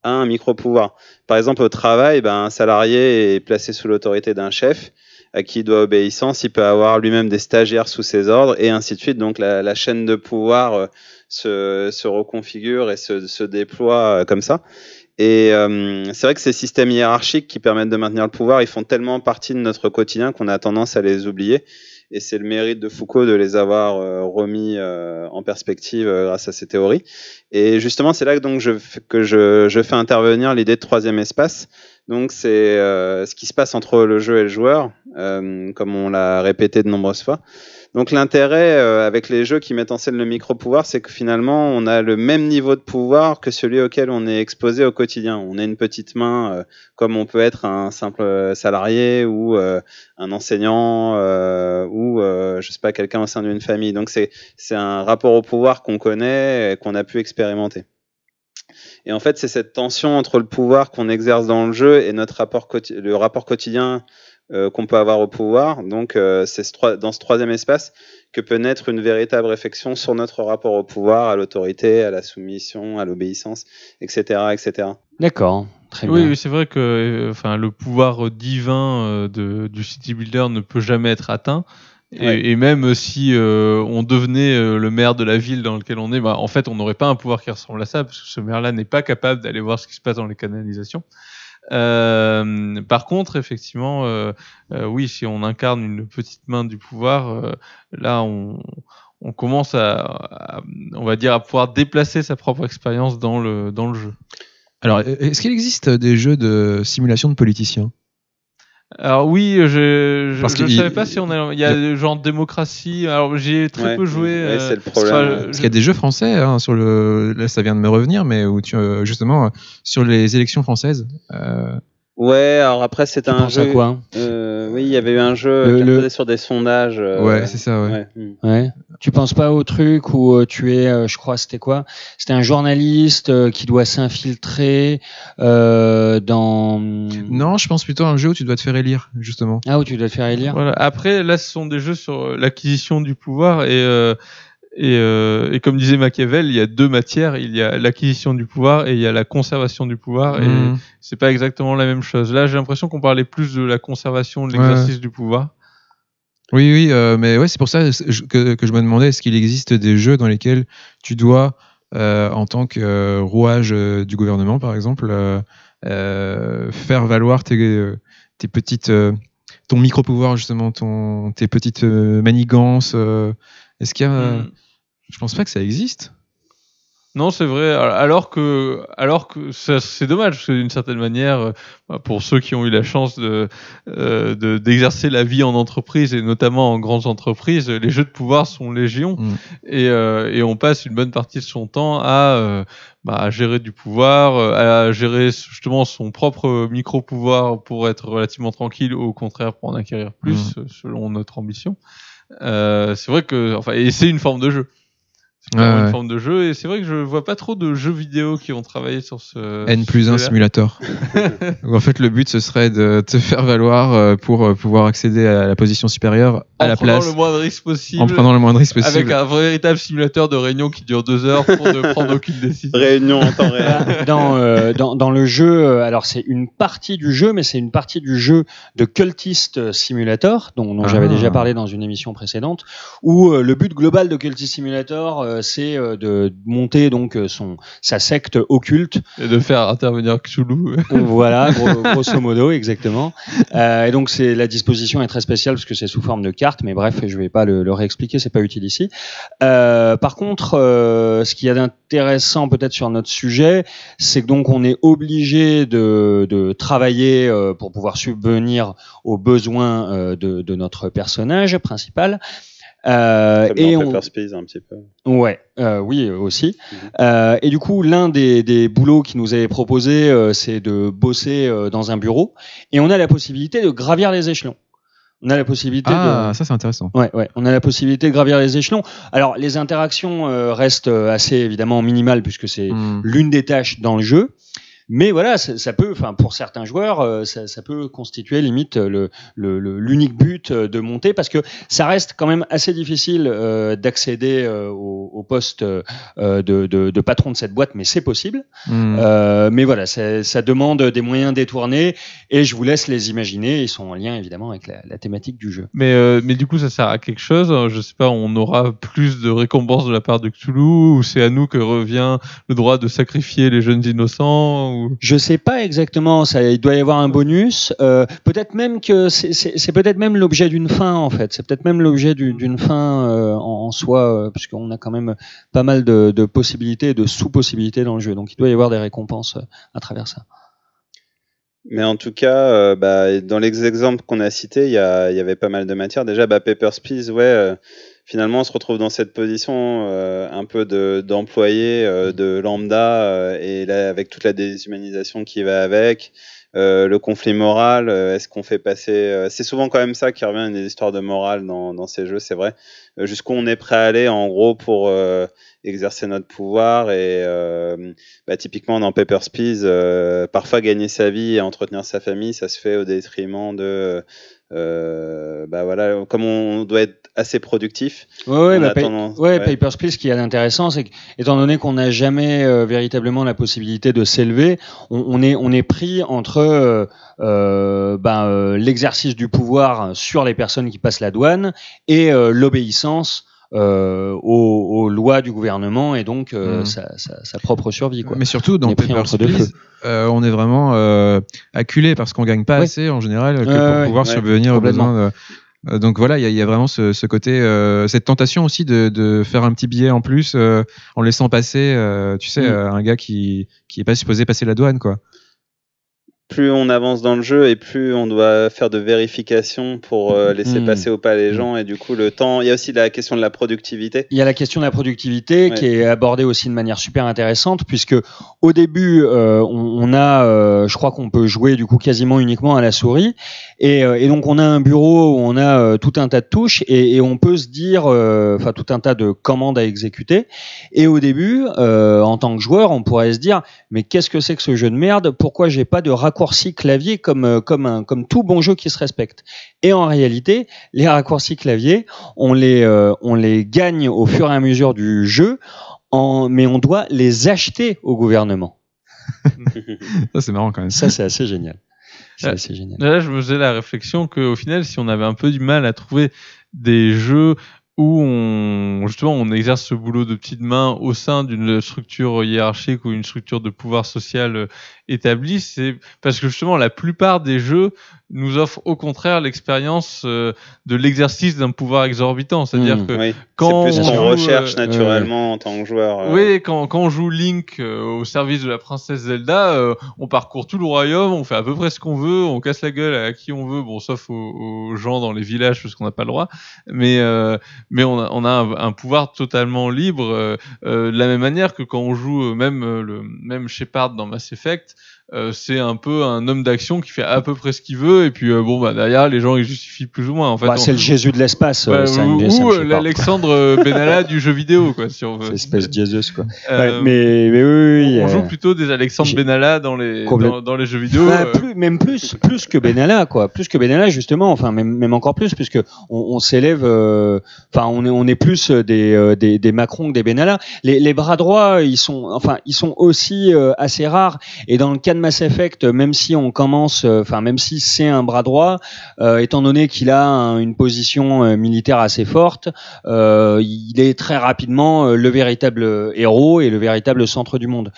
un micro-pouvoir. Par exemple, au travail, ben, un salarié est placé sous l'autorité d'un chef à qui il doit obéissance. Il peut avoir lui-même des stagiaires sous ses ordres et ainsi de suite. Donc la, la chaîne de pouvoir euh, se, se reconfigure et se, se déploie euh, comme ça. Et euh, c'est vrai que ces systèmes hiérarchiques qui permettent de maintenir le pouvoir, ils font tellement partie de notre quotidien qu'on a tendance à les oublier. Et c'est le mérite de Foucault de les avoir euh, remis euh, en perspective euh, grâce à ces théories. Et justement, c'est là que, donc, que je, fais intervenir l'idée de troisième espace. Donc, c'est ce qui se passe entre le jeu et le joueur, comme on l'a répété de nombreuses fois. Donc, l'intérêt euh, avec les jeux qui mettent en scène le micro-pouvoir, c'est que finalement, on a le même niveau de pouvoir que celui auquel on est exposé au quotidien. On a une petite main, euh, comme on peut être un simple salarié ou euh, un enseignant euh, ou, euh, je sais pas, quelqu'un au sein d'une famille. Donc, c'est un rapport au pouvoir qu'on connaît et qu'on a pu expérimenter. Et en fait, c'est cette tension entre le pouvoir qu'on exerce dans le jeu et notre rapport le rapport quotidien euh, qu'on peut avoir au pouvoir. Donc, euh, c'est ce dans ce troisième espace que peut naître une véritable réflexion sur notre rapport au pouvoir, à l'autorité, à la soumission, à l'obéissance, etc., etc. D'accord, très Oui, bien. oui, c'est vrai que euh, enfin, le pouvoir divin euh, de, du city builder ne peut jamais être atteint. Et, Ouais. et même si euh, on devenait euh, le maire de la ville dans laquelle on est, bah, en fait, on n'aurait pas un pouvoir qui ressemble à ça, parce que ce maire-là n'est pas capable d'aller voir ce qui se passe dans les canalisations. Euh, par contre, effectivement, euh, euh, oui, si on incarne une petite main du pouvoir, là, on, on commence à, à- on va dire, à pouvoir déplacer sa propre expérience dans le, dans le jeu. Alors, est-ce qu'il existe des jeux de simulation de politiciens? Alors oui, je je, Parce je savais pas si on a il y a le genre démocratie. Alors j'ai très Ouais, peu joué. ouais, euh, c'est le problème. enfin, je- Parce qu'il y a des jeux français hein, sur le. Là, ça vient de me revenir, mais où tu euh, justement euh, sur les élections françaises. euh, Ouais, alors après, c'est Tu un penses à jeu. quoi euh, oui, il y avait eu un jeu Le- qui le- sur des sondages. euh, Ouais, c'est ça. Ouais. ouais, hmm. Ouais. Tu penses pas au truc où euh, tu es, euh, je crois, c'était quoi? C'était un journaliste qui doit s'infiltrer euh, dans. Non, je pense plutôt à un jeu où tu dois te faire élire, justement. Ah, où tu dois te faire élire? Voilà. Après, là, ce sont des jeux sur l'acquisition du pouvoir et euh, Et, euh, et comme disait Machiavel, il y a deux matières. Il y a l'acquisition du pouvoir et il y a la conservation du pouvoir. Et Mhm. c'est pas exactement la même chose. Là, j'ai l'impression qu'on parlait plus de la conservation, de l'exercice du pouvoir. Oui, oui, euh, mais ouais, c'est pour ça que, que je me demandais est-ce qu'il existe des jeux dans lesquels tu dois, euh, en tant que rouage du gouvernement, par exemple, faire valoir tes, tes petites, ton micro-pouvoir justement, ton, tes petites euh, manigances. euh, est-ce qu'il y a, Mm. je pense pas que ça existe. Non, c'est vrai. Alors que, alors que c'est dommage, parce que d'une certaine manière, euh, bah, pour ceux qui ont eu la chance de, euh, de- d'exercer la vie en entreprise et notamment en grandes entreprises, les jeux de pouvoir sont légion Mm. et, euh, et on passe une bonne partie de son temps à, euh, bah, à gérer du pouvoir, à gérer justement son propre micro-pouvoir pour être relativement tranquille, ou au contraire pour en acquérir plus, euh, selon notre ambition. Euh, c'est vrai que, enfin, et c'est une forme de jeu. C'est une ouais. forme de jeu et c'est vrai que je vois pas trop de jeux vidéo qui ont travaillé sur ce. N plus 1 sujet-là. simulator. En fait, le but, ce serait de te faire valoir euh, pour euh, pouvoir accéder à la position supérieure à en la prenant place, le moins de risques possible. en prenant le moins de risques avec possible. un véritable simulateur de réunion qui dure deux heures pour ne prendre aucune décision. Réunion en temps réel. dans, euh, dans, dans le jeu, alors c'est une partie du jeu, mais c'est une partie du jeu de Cultist Simulator, dont, dont j'avais Ah. déjà parlé dans une émission précédente, où euh, le but global de Cultist Simulator, euh, c'est euh, de monter donc euh, son sa secte occulte Et de faire intervenir Cthulhu. voilà, gros- grosso modo, exactement. Euh, et donc, c'est la disposition est très spéciale parce que c'est sous forme de carte, mais bref, je vais pas le, le réexpliquer, c'est pas utile ici. Euh, par contre, euh, ce qu'il y a d'intéressant peut-être sur notre sujet, c'est que donc on est obligé de, de travailler euh, pour pouvoir subvenir aux besoins euh, de, de notre personnage principal. Euh, et on, Papers, Please, un petit peu. Ouais, euh, oui aussi. Mhm. Euh, et du coup, l'un des, des boulots qui nous est proposé, euh, c'est de bosser euh, dans un bureau, et on a la possibilité de gravir les échelons. On a la possibilité Ah, de ça c'est intéressant. Ouais, ouais, on a la possibilité de gravir les échelons. Alors, les interactions euh, restent euh, assez évidemment minimales puisque c'est Hmm. l'une des tâches dans le jeu. Mais voilà, ça, ça peut, enfin pour certains joueurs, euh, ça, ça peut constituer limite le l'unique but euh, de monter parce que ça reste quand même assez difficile euh, d'accéder euh, au, au poste euh, de, de, de patron de cette boîte, mais c'est possible. Hmm. Mais voilà, ça, ça demande des moyens détournés et je vous laisse les imaginer. Ils sont en lien évidemment avec la, la thématique du jeu. Mais, mais du coup, ça sert à quelque chose. Euh, Je sais pas, on aura plus de récompenses de la part de Cthulhu ou c'est à nous que revient le droit de sacrifier les jeunes innocents ou... Je sais pas exactement, ça, il doit y avoir un bonus. Euh, peut-être même que c'est- peut-être même l'objet d'une fin en fait. C'est peut-être même l'objet du- d'une fin euh, en, en soi, euh, puisqu'on a quand même pas mal de, de possibilités, et de sous-possibilités dans le jeu. Donc il doit y avoir des récompenses à travers ça. Mais en tout cas, euh, bah, dans les exemples qu'on a cités, il y, avait pas mal de matières. Déjà, bah, Papers, Please, ouais, euh, finalement, on se retrouve dans cette position euh, un peu de- d'employé, euh, de lambda, euh, et là, avec toute la déshumanisation qui va avec, euh, le conflit moral, euh, est-ce qu'on fait passer... euh, c'est souvent quand même ça qui revient, des histoires de morale dans, dans ces jeux, c'est vrai. Euh, Jusqu'où on est prêt à aller, en gros, pour... euh, exercer notre pouvoir et euh, bah, typiquement dans Papers, Please, euh, parfois gagner sa vie et entretenir sa famille, ça se fait au détriment de, euh, bah voilà, comme on doit être assez productif. Ouais, ouais, bah, tendance- ouais, ouais. Papers, Please, ce qu'il y a d'intéressant, c'est qu'étant donné qu'on n'a jamais euh, véritablement la possibilité de s'élever, on, on est, on est pris entre euh, euh, l'exercice du pouvoir sur les personnes qui passent la douane et euh, l'obéissance euh, aux, aux lois du gouvernement et donc euh, Mhm. sa, sa- sa propre survie. Quoi. Mais surtout On dans Papers, Please, euh, on est vraiment euh, acculé parce qu'on gagne pas Ouais. assez en général que pour pouvoir ouais, subvenir aux besoins. de- Euh, donc voilà, il y, y a vraiment ce, ce côté, euh, cette tentation aussi de, de faire un petit billet en plus euh, en laissant passer, euh, tu sais, Mm. un gars qui qui est pas supposé passer la douane quoi. Plus on avance dans le jeu et plus on doit faire de vérification pour euh, laisser Mm. passer ou pas les gens et du coup le temps. Il y a aussi la question de la productivité. Il y a la question de la productivité Ouais. qui est abordée aussi de manière super intéressante puisque au début euh, on, on a, euh, je crois qu'on peut jouer du coup quasiment uniquement à la souris et, et donc on a un bureau où on a tout un tas de touches et, et on peut se dire, enfin tout un tas de commandes à exécuter et au début en tant que joueur on pourrait se dire mais qu'est-ce que c'est que ce jeu de merde? Pourquoi j'ai pas de raccourci raccourcis clavier comme, euh, comme, un, comme tout bon jeu qui se respecte. Et en réalité, les raccourcis clavier, on les, euh, on les gagne au fur et à mesure du jeu, en, mais on doit les acheter au gouvernement. Ça, c'est marrant quand même. Ça, c'est assez génial. C'est Ouais. assez génial. Là, je me faisais la réflexion qu'au final, si on avait un peu du mal à trouver des jeux où on, justement, on exerce ce boulot de petite main au sein d'une structure hiérarchique ou une structure de pouvoir social euh, établie, c'est parce que justement, la plupart des jeux nous offrent au contraire l'expérience euh, de l'exercice d'un pouvoir exorbitant. C'est-à-dire Mm. que Oui. quand plus on joue, recherche euh, naturellement en tant que joueur. euh. Oui, quand, quand on joue Link euh, au service de la princesse Zelda, euh, on parcourt tout le royaume, on fait à peu près ce qu'on veut, on casse la gueule à qui on veut, bon, sauf aux, aux gens dans les villages parce qu'on n'a pas le droit, mais euh, mais on a, on a un, un pouvoir totalement libre, de la même manière que quand on joue même le même Shepard dans Mass Effect. Euh, c'est un peu un homme d'action qui fait à peu près ce qu'il veut et puis euh, bon bah derrière les gens ils justifient plus ou moins en fait Bah, on- c'est le Jésus de l'espace. euh, Ouais, Sam- ou ou, euh, l'Alexandre euh, Benalla du jeu vidéo quoi si on veut espèce de Jesus, quoi. Euh, Ouais, mais, mais oui, oui, on euh, joue plutôt des Alexandre Benalla dans les dans, dans les jeux vidéo. Bah, euh, plus, même plus, plus que Benalla, quoi. Plus que Benalla, justement. Enfin, même, même encore plus, puisque on, on s'élève. euh, Enfin, on est, on est plus des, euh, des, des Macron que des Benalla. Les, les bras droits, ils sont, enfin, ils sont aussi euh, assez rares. Et dans le cas de Mass Effect, même si on commence, euh, enfin, même si c'est un bras droit, euh, étant donné qu'il a un- une position euh, militaire assez forte, il est très rapidement le véritable héros et le véritable centre du monde.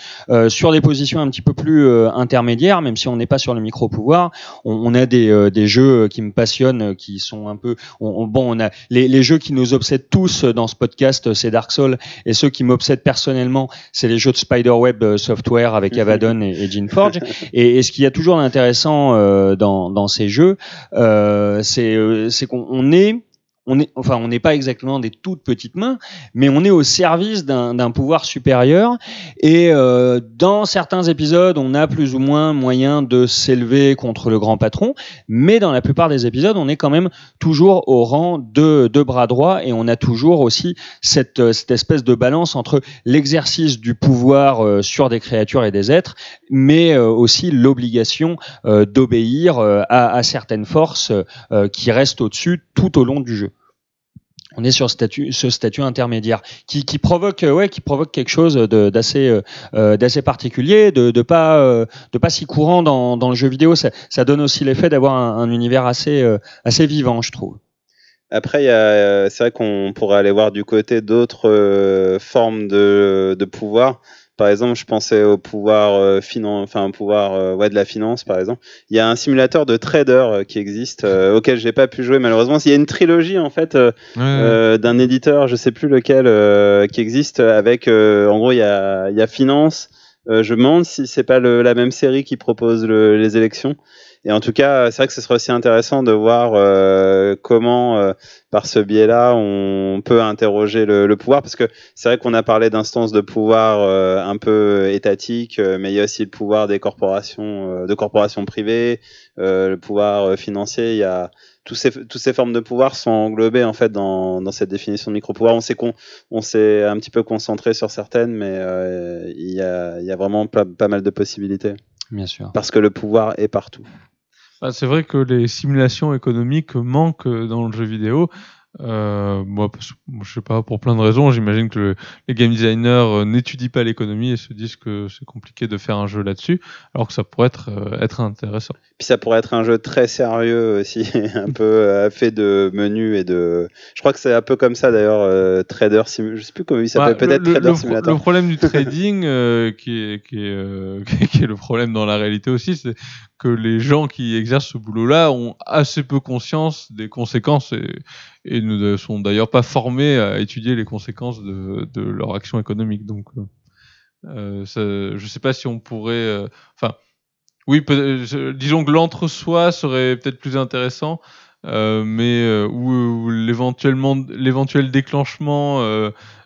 Sur des positions un petit peu plus intermédiaires, même si on n'est pas sur le micro-pouvoir, on, on a des, des jeux qui me passionnent, qui sont un peu... on- on- bon, on a les, les jeux qui nous obsèdent tous dans ce podcast, c'est Dark Souls, et ceux qui m'obsèdent personnellement, c'est les jeux de Spiderweb Software avec Avadon et, et Et, ce qu'il y a toujours d'intéressant euh, dans, ces jeux, euh, c'est euh, c'est qu'on on est on est, enfin, on n'est pas exactement des toutes petites mains, mais on est au service d'un pouvoir supérieur. Et euh, dans certains épisodes, on a plus ou moins moyen de s'élever contre le grand patron, mais dans la plupart des épisodes, on est quand même toujours au rang de, bras droit, et on a toujours aussi cette, euh, espèce de balance entre l'exercice du pouvoir euh, sur des créatures et des êtres, mais euh, aussi l'obligation d'obéir à, à certaines forces qui restent au-dessus tout au long du jeu. On est sur ce statut, intermédiaire qui, provoque, euh, ouais, qui provoque quelque chose euh, euh, d'assez particulier, de, pas, si courant dans, le jeu vidéo. Ça, donne aussi l'effet d'avoir un, un univers assez, vivant, je trouve. Après, c'est vrai qu'on pourrait aller voir du côté d'autres formes de, de pouvoir. Par exemple, je pensais au pouvoir euh, finan- enfin pouvoir euh, ouais, de la finance, par exemple. Il y a un simulateur de trader euh, qui existe, auquel j'ai pas pu jouer malheureusement. Il y a une trilogie en fait Ouais, d'un éditeur, je sais plus lequel, qui existe avec, en gros, il y a, y a finance. Je me demande si c'est pas le- la même série qui propose le- les élections. Et en tout cas, c'est vrai que ce serait aussi intéressant de voir euh, comment, euh, par ce biais-là, on peut interroger le, le pouvoir, parce que c'est vrai qu'on a parlé d'instances de pouvoir euh, un peu étatiques, euh, mais il y a aussi le pouvoir des corporations, euh, de corporations privées, euh, le pouvoir financier. Il y a tous ces, toutes ces formes de pouvoir sont englobées en fait dans, dans cette définition de micro-pouvoir. On s'est con- on s'est un petit peu concentré sur certaines, mais euh, il y, a, il y a vraiment pas, pas mal de possibilités Bien sûr. parce que le pouvoir est partout. Bah, c'est vrai que les simulations économiques manquent dans le jeu vidéo. Euh, moi, je sais pas, pour plein de raisons. J'imagine que le- les game designers euh, n'étudient pas l'économie et se disent que c'est compliqué de faire un jeu là-dessus, alors que ça pourrait être, euh, être intéressant. Puis ça pourrait être un jeu très sérieux aussi, un peu euh, fait de menus et de. Je crois que c'est un peu comme ça d'ailleurs, Trader Sim. Je sais plus comment il s'appelle, Bah, peut-être le, le- Trader le, Simulator. le problème du trading, qui, est, qui, est, qui est le problème dans la réalité aussi, c'est que les gens qui exercent ce boulot-là ont assez peu conscience des conséquences et, ne sont d'ailleurs pas formés à étudier les conséquences de, leur action économique. Donc, euh, euh, je sais pas si on pourrait. euh, Enfin, oui, disons que l'entre-soi serait peut-être plus intéressant. Mais ou, ou l'éventuel déclenchement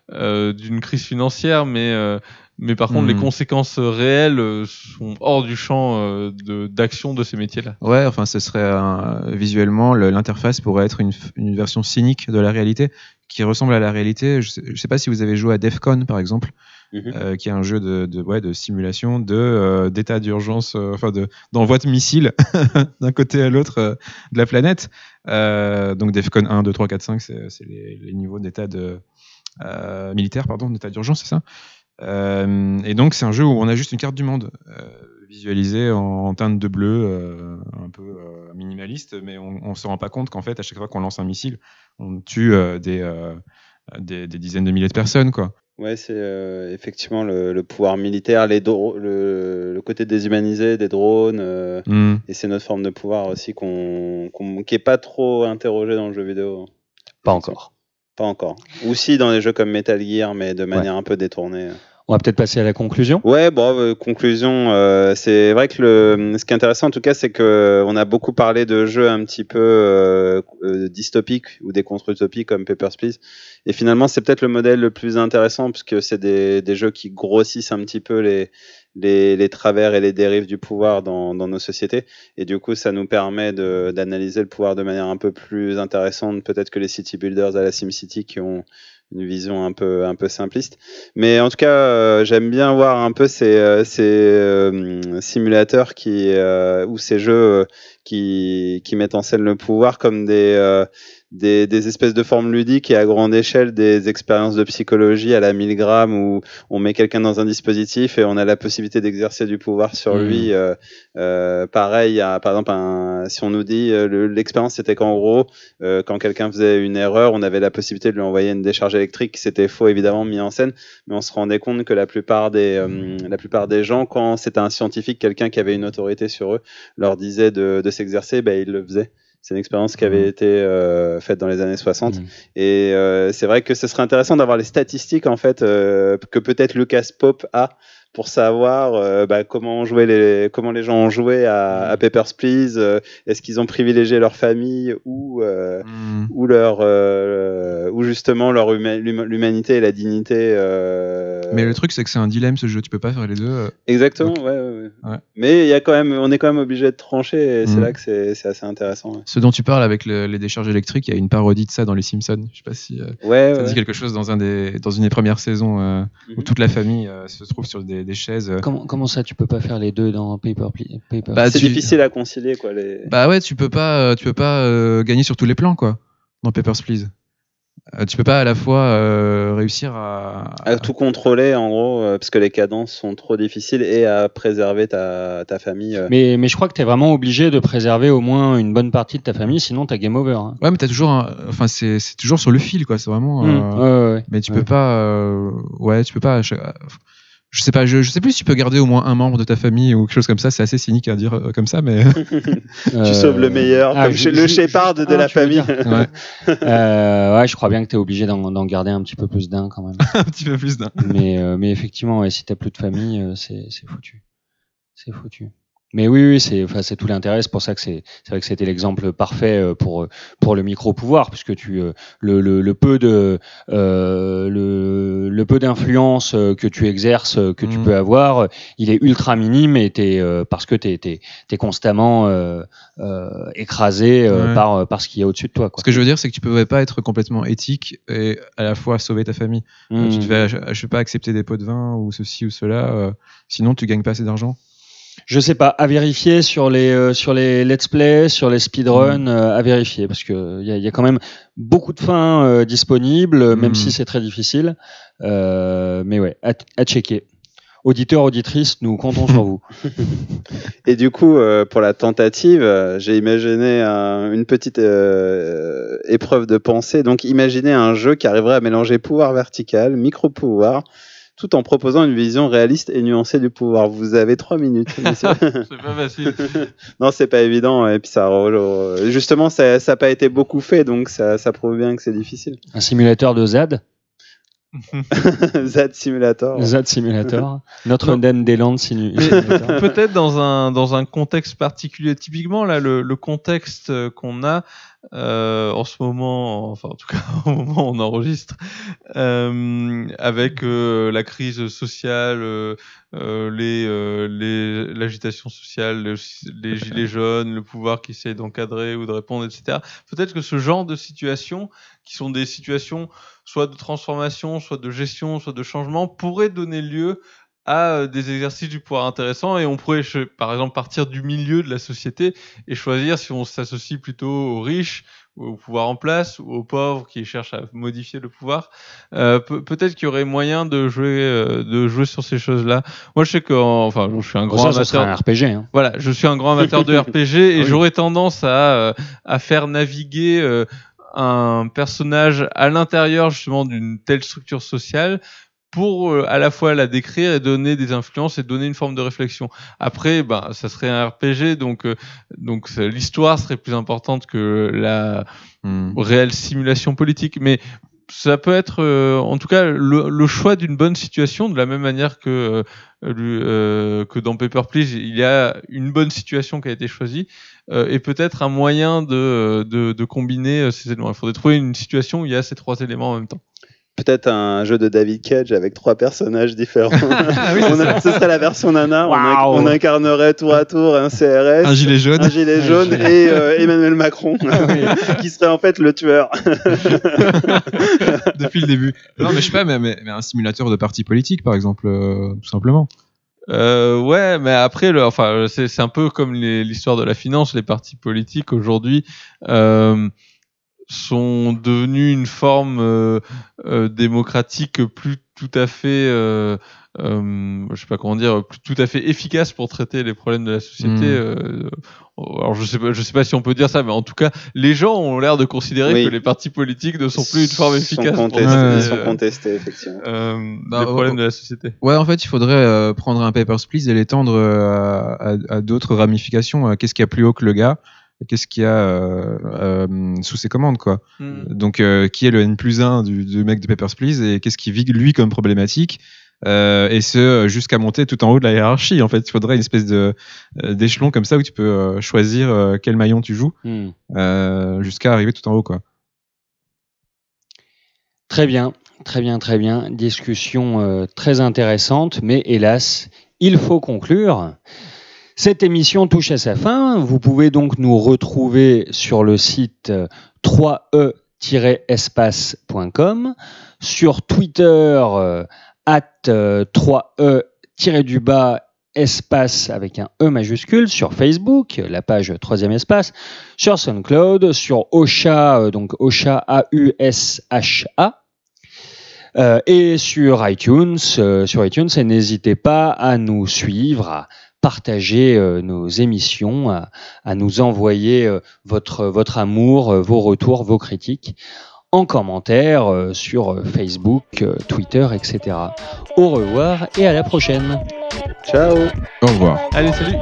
d'une crise financière, mais Mais par contre, les Hmm. conséquences réelles euh, sont hors du champ euh, de- d'action de ces métiers-là. Ouais, enfin, ce serait un- visuellement le- l'interface pourrait être une, version cynique de la réalité qui ressemble à la réalité. Je sais, je sais pas si vous avez joué à Defcon par exemple, Mhm. euh, qui est un jeu de, de, ouais, de simulation de euh, d'état d'urgence, euh, enfin de d'envoi de missiles d'un côté à l'autre euh, de la planète. Euh, donc Defcon 1, 2, 3, 4, 5, c'est les, les niveaux d'état de euh, militaire, pardon, d'état d'urgence, c'est ça? Euh, et donc c'est un jeu où on a juste une carte du monde euh, visualisée en, en teinte de bleu, euh, un peu euh, minimaliste, mais on, on se rend pas compte qu'en fait à chaque fois qu'on lance un missile, on tue euh, des, euh, des des dizaines de milliers de personnes, quoi. Ouais, c'est euh, effectivement le, le pouvoir militaire, les dro- le, le côté déshumanisé des drones, euh, Hmm. et c'est notre forme de pouvoir aussi qu'on, qu'on- qui est pas trop interrogé dans le jeu vidéo. Pas encore. Pas encore. Ou si dans des jeux comme Metal Gear, mais de manière un peu détournée. On va peut-être passer à la conclusion. Ouais, bon, euh, conclusion, euh, c'est vrai que le, ce qui est intéressant en tout cas, c'est que on a beaucoup parlé de jeux un petit peu euh, euh, dystopiques ou des contre-utopiques comme Papers, Please. Et finalement, c'est peut-être le modèle le plus intéressant puisque c'est des, des jeux qui grossissent un petit peu les, les, les travers et les dérives du pouvoir dans, dans nos sociétés. Et du coup, ça nous permet d'analyser le pouvoir de manière un peu plus intéressante, peut-être que les city builders à la SimCity qui ont une vision un peu un peu simpliste. Mais en tout cas, euh, j'aime bien voir un peu ces, euh, ces euh, simulateurs qui ou ces jeux qui qui mettent en scène le pouvoir comme des euh, des, des espèces de formes ludiques et à grande échelle des expériences de psychologie à la 1000 grammes où on met quelqu'un dans un dispositif et on a la possibilité d'exercer du pouvoir sur Mhm. lui. Euh, euh, pareil, a, par exemple, un, si on nous dit le- l'expérience c'était qu'en gros, quand quelqu'un faisait une erreur, on avait la possibilité de lui envoyer une décharge électrique. C'était faux évidemment mis en scène, mais on se rendait compte que la plupart des, la plupart des gens, quand c'était un scientifique, quelqu'un qui avait une autorité sur eux, leur disait de, de s'exercer, ils le faisaient. C'est une expérience qui avait Mhm. été euh, faite dans les années 60. Mhm. Et euh, c'est vrai que ce serait intéressant d'avoir les statistiques en fait euh, que peut-être Lucas Pop a pour savoir euh, bah, comment joué les comment les gens ont joué à, à Papers Please. euh, Est-ce qu'ils ont privilégié leur famille ou euh, Hmm. ou leur euh, ou justement leur huma- l'huma- l'humanité et la dignité. Mais le truc, c'est que c'est un dilemme ce jeu, tu peux pas faire les deux. Exactement, Donc, ouais, ouais, ouais. Mais il y a quand même, on est quand même obligé de trancher et c'est Mhm. là que c'est c'est assez intéressant. Ce dont tu parles avec le- les décharges électriques, il y a une parodie de ça dans Les Simpsons. Je sais pas si ouais. ça dit quelque chose dans, un des, dans une des premières saisons où Mhm. toute la famille se trouve sur des, des chaises. euh. Comment, comment ça, tu peux pas faire les deux dans Paper, Paper Bah, c'est tu- difficile à concilier quoi. Les... Bah ouais, tu peux pas, euh, tu peux pas euh, gagner sur tous les plans quoi. Dans Papers Please, Euh, tu peux pas à la fois euh, réussir à, à tout contrôler en gros euh, parce que les cadences sont trop difficiles et à préserver ta, ta famille. euh. mais, mais je crois que tu es vraiment obligé de préserver au moins une bonne partie de ta famille, sinon t'as game over. hein. Ouais, mais t'as toujours, un- enfin c'est toujours sur le fil quoi. C'est vraiment. Mmh, ouais, ouais, ouais. Mais tu Ouais. peux pas, euh, ouais, tu peux pas. Je sais pas, je, je sais plus si tu peux garder au moins un membre de ta famille ou quelque chose comme ça. C'est assez cynique à dire euh, comme ça, mais Euh, Tu sauves le meilleur, ah, comme le Shepard de ah, la veux famille. ouais, Euh, ouais, je crois bien que tu es obligé d'en garder un petit peu plus d'un quand même. un petit peu plus d'un. mais, euh, mais effectivement, ouais, si t'as plus de famille, euh, c'est c'est foutu. C'est foutu. Mais oui, oui, c'est enfin, tout l'intérêt. C'est pour ça que c'est vrai que c'était l'exemple parfait euh, pour euh, pour le micro pouvoir, puisque tu euh, le, le, le peu de euh, le, le peu d'influence que tu exerces, que tu Mhm. peux avoir, il est ultra minime et t'es euh, parce que t'es t'es t'es constamment euh, euh, écrasé Ouais. par par ce qu'il y a au-dessus de toi. Quoi. Ce que je veux dire, c'est que tu pouvais pas être complètement éthique et à la fois sauver ta famille. Mhm. Tu devais, je sais pas, accepter des pots de vin ou ceci ou cela. sinon, tu gagnes pas assez d'argent. Je sais pas, à vérifier sur les euh, sur les let's play, sur les speedruns, Mm. euh, à vérifier parce que il y a, y a quand même beaucoup de fins euh, disponibles, même Mm. si c'est très difficile. Mais ouais, à, à checker. Auditeurs, auditrices, nous comptons sur vous. Et du coup, pour la tentative, j'ai imaginé un- une petite épreuve de pensée. Donc, imaginez un jeu qui arriverait à mélanger pouvoir vertical, micro-pouvoir, tout en proposant une vision réaliste et nuancée du pouvoir. Vous avez trois minutes. messieurs. C'est pas facile. non, c'est pas évident. Et puis ça, re- justement, ça n'a pas été beaucoup fait, donc ça, ça prouve bien que c'est difficile. Un simulateur de ZAD. Zad Simulator. Zad Simulator, Notre Non. Dame des Landes Simulator. peut-être dans un dans un contexte particulier. Typiquement là, le, le contexte euh, qu'on a euh, en ce moment, enfin en tout cas au moment où on enregistre, euh, avec euh, la crise sociale, les l'agitation sociale, le- les gilets jaunes, le pouvoir qui essaie d'encadrer ou de répondre, etc. Peut-être que ce genre de situations, qui sont des situations soit de transformation, soit de gestion, soit de changement, pourrait donner lieu à euh, des exercices du pouvoir intéressants et on pourrait, par exemple, partir du milieu de la société et choisir si on s'associe plutôt aux riches, ou au pouvoir en place, ou aux pauvres qui cherchent à modifier le pouvoir. Euh, pe- Peut-être qu'il y aurait moyen de jouer, euh, de jouer sur ces choses-là. Moi, je sais que, enfin, je suis un grand ça, ça amateur. serait un RPG. hein. Voilà, je suis un grand amateur de RPG et Oui. j'aurais tendance à, euh, à faire naviguer euh, un personnage à l'intérieur justement d'une telle structure sociale pour euh, à la fois la décrire et donner des influences et donner une forme de réflexion. Après, ben, ça serait un RPG, donc euh, donc l'histoire serait plus importante que la Hmm. réelle simulation politique, mais ça peut être euh, en tout cas le, le choix d'une bonne situation de la même manière que euh, euh, que dans Paper Please il y a une bonne situation qui a été choisie euh, et peut-être un moyen de, de, de combiner ces éléments. Il faudrait trouver une situation où il y a ces trois éléments en même temps. Peut-être un jeu de David Cage avec trois personnages différents. Ah oui, c'est On a- ce serait la version nana. On, Waouh. on incarnerait tour à tour un CRS, Un gilet jaune. un gilet jaune et euh, Emmanuel Macron, qui serait en fait le tueur. depuis le début. Non, mais je sais pas, mais, mais- mais un simulateur de parti politique, par exemple, euh, tout simplement. Euh, ouais, mais après, le, enfin, c'est un peu comme l'histoire de la finance. Les partis politiques aujourd'hui euh, sont devenus une forme euh, euh, démocratique plus tout à fait, euh, euh, je sais pas comment dire, plus tout à fait efficace pour traiter les problèmes de la société. Mm. euh, alors je sais pas, je sais pas si on peut dire ça, mais en tout cas, les gens ont l'air de considérer Oui. que les partis politiques ne sont plus une forme Sont efficace pour contestés. Ils sont contestés, effectivement. euh, Bah, les oh, problèmes oh. de la société. Ouais, en fait, il faudrait euh, prendre un Papers, Please et l'étendre à, à- à d'autres ramifications. Qu'est-ce qu'il y a plus haut que le gars? Qu'est-ce qu'il y a euh, euh, sous ses commandes, quoi Mm. Donc, euh, qui est le N plus 1 du, du mec de Papers, Please et qu'est-ce qui vit lui comme problématique et ce jusqu'à monter tout en haut de la hiérarchie. En fait, il faudrait une espèce de d'échelon comme ça où tu peux choisir quel maillon tu joues euh, jusqu'à arriver tout en haut, quoi. Très bien, très bien, très bien. Discussion très intéressante, mais hélas, il faut conclure. Cette émission touche à sa fin. Vous pouvez donc nous retrouver sur le site euh, 3e-espace.com, sur Twitter euh, at euh, 3e-du-bas espace avec un E majuscule, sur Facebook, la page 3e espace, sur SoundCloud, sur Osha, euh, donc Osha A-U-S-H-A, euh, et sur iTunes, sur iTunes, et n'hésitez pas à nous suivre, partager euh, nos émissions, à, à nous envoyer euh, votre, votre amour, euh, vos retours, vos critiques en commentaire euh, sur Facebook, euh, Twitter, etc. Au revoir et à la prochaine. Ciao Au revoir. Allez, salut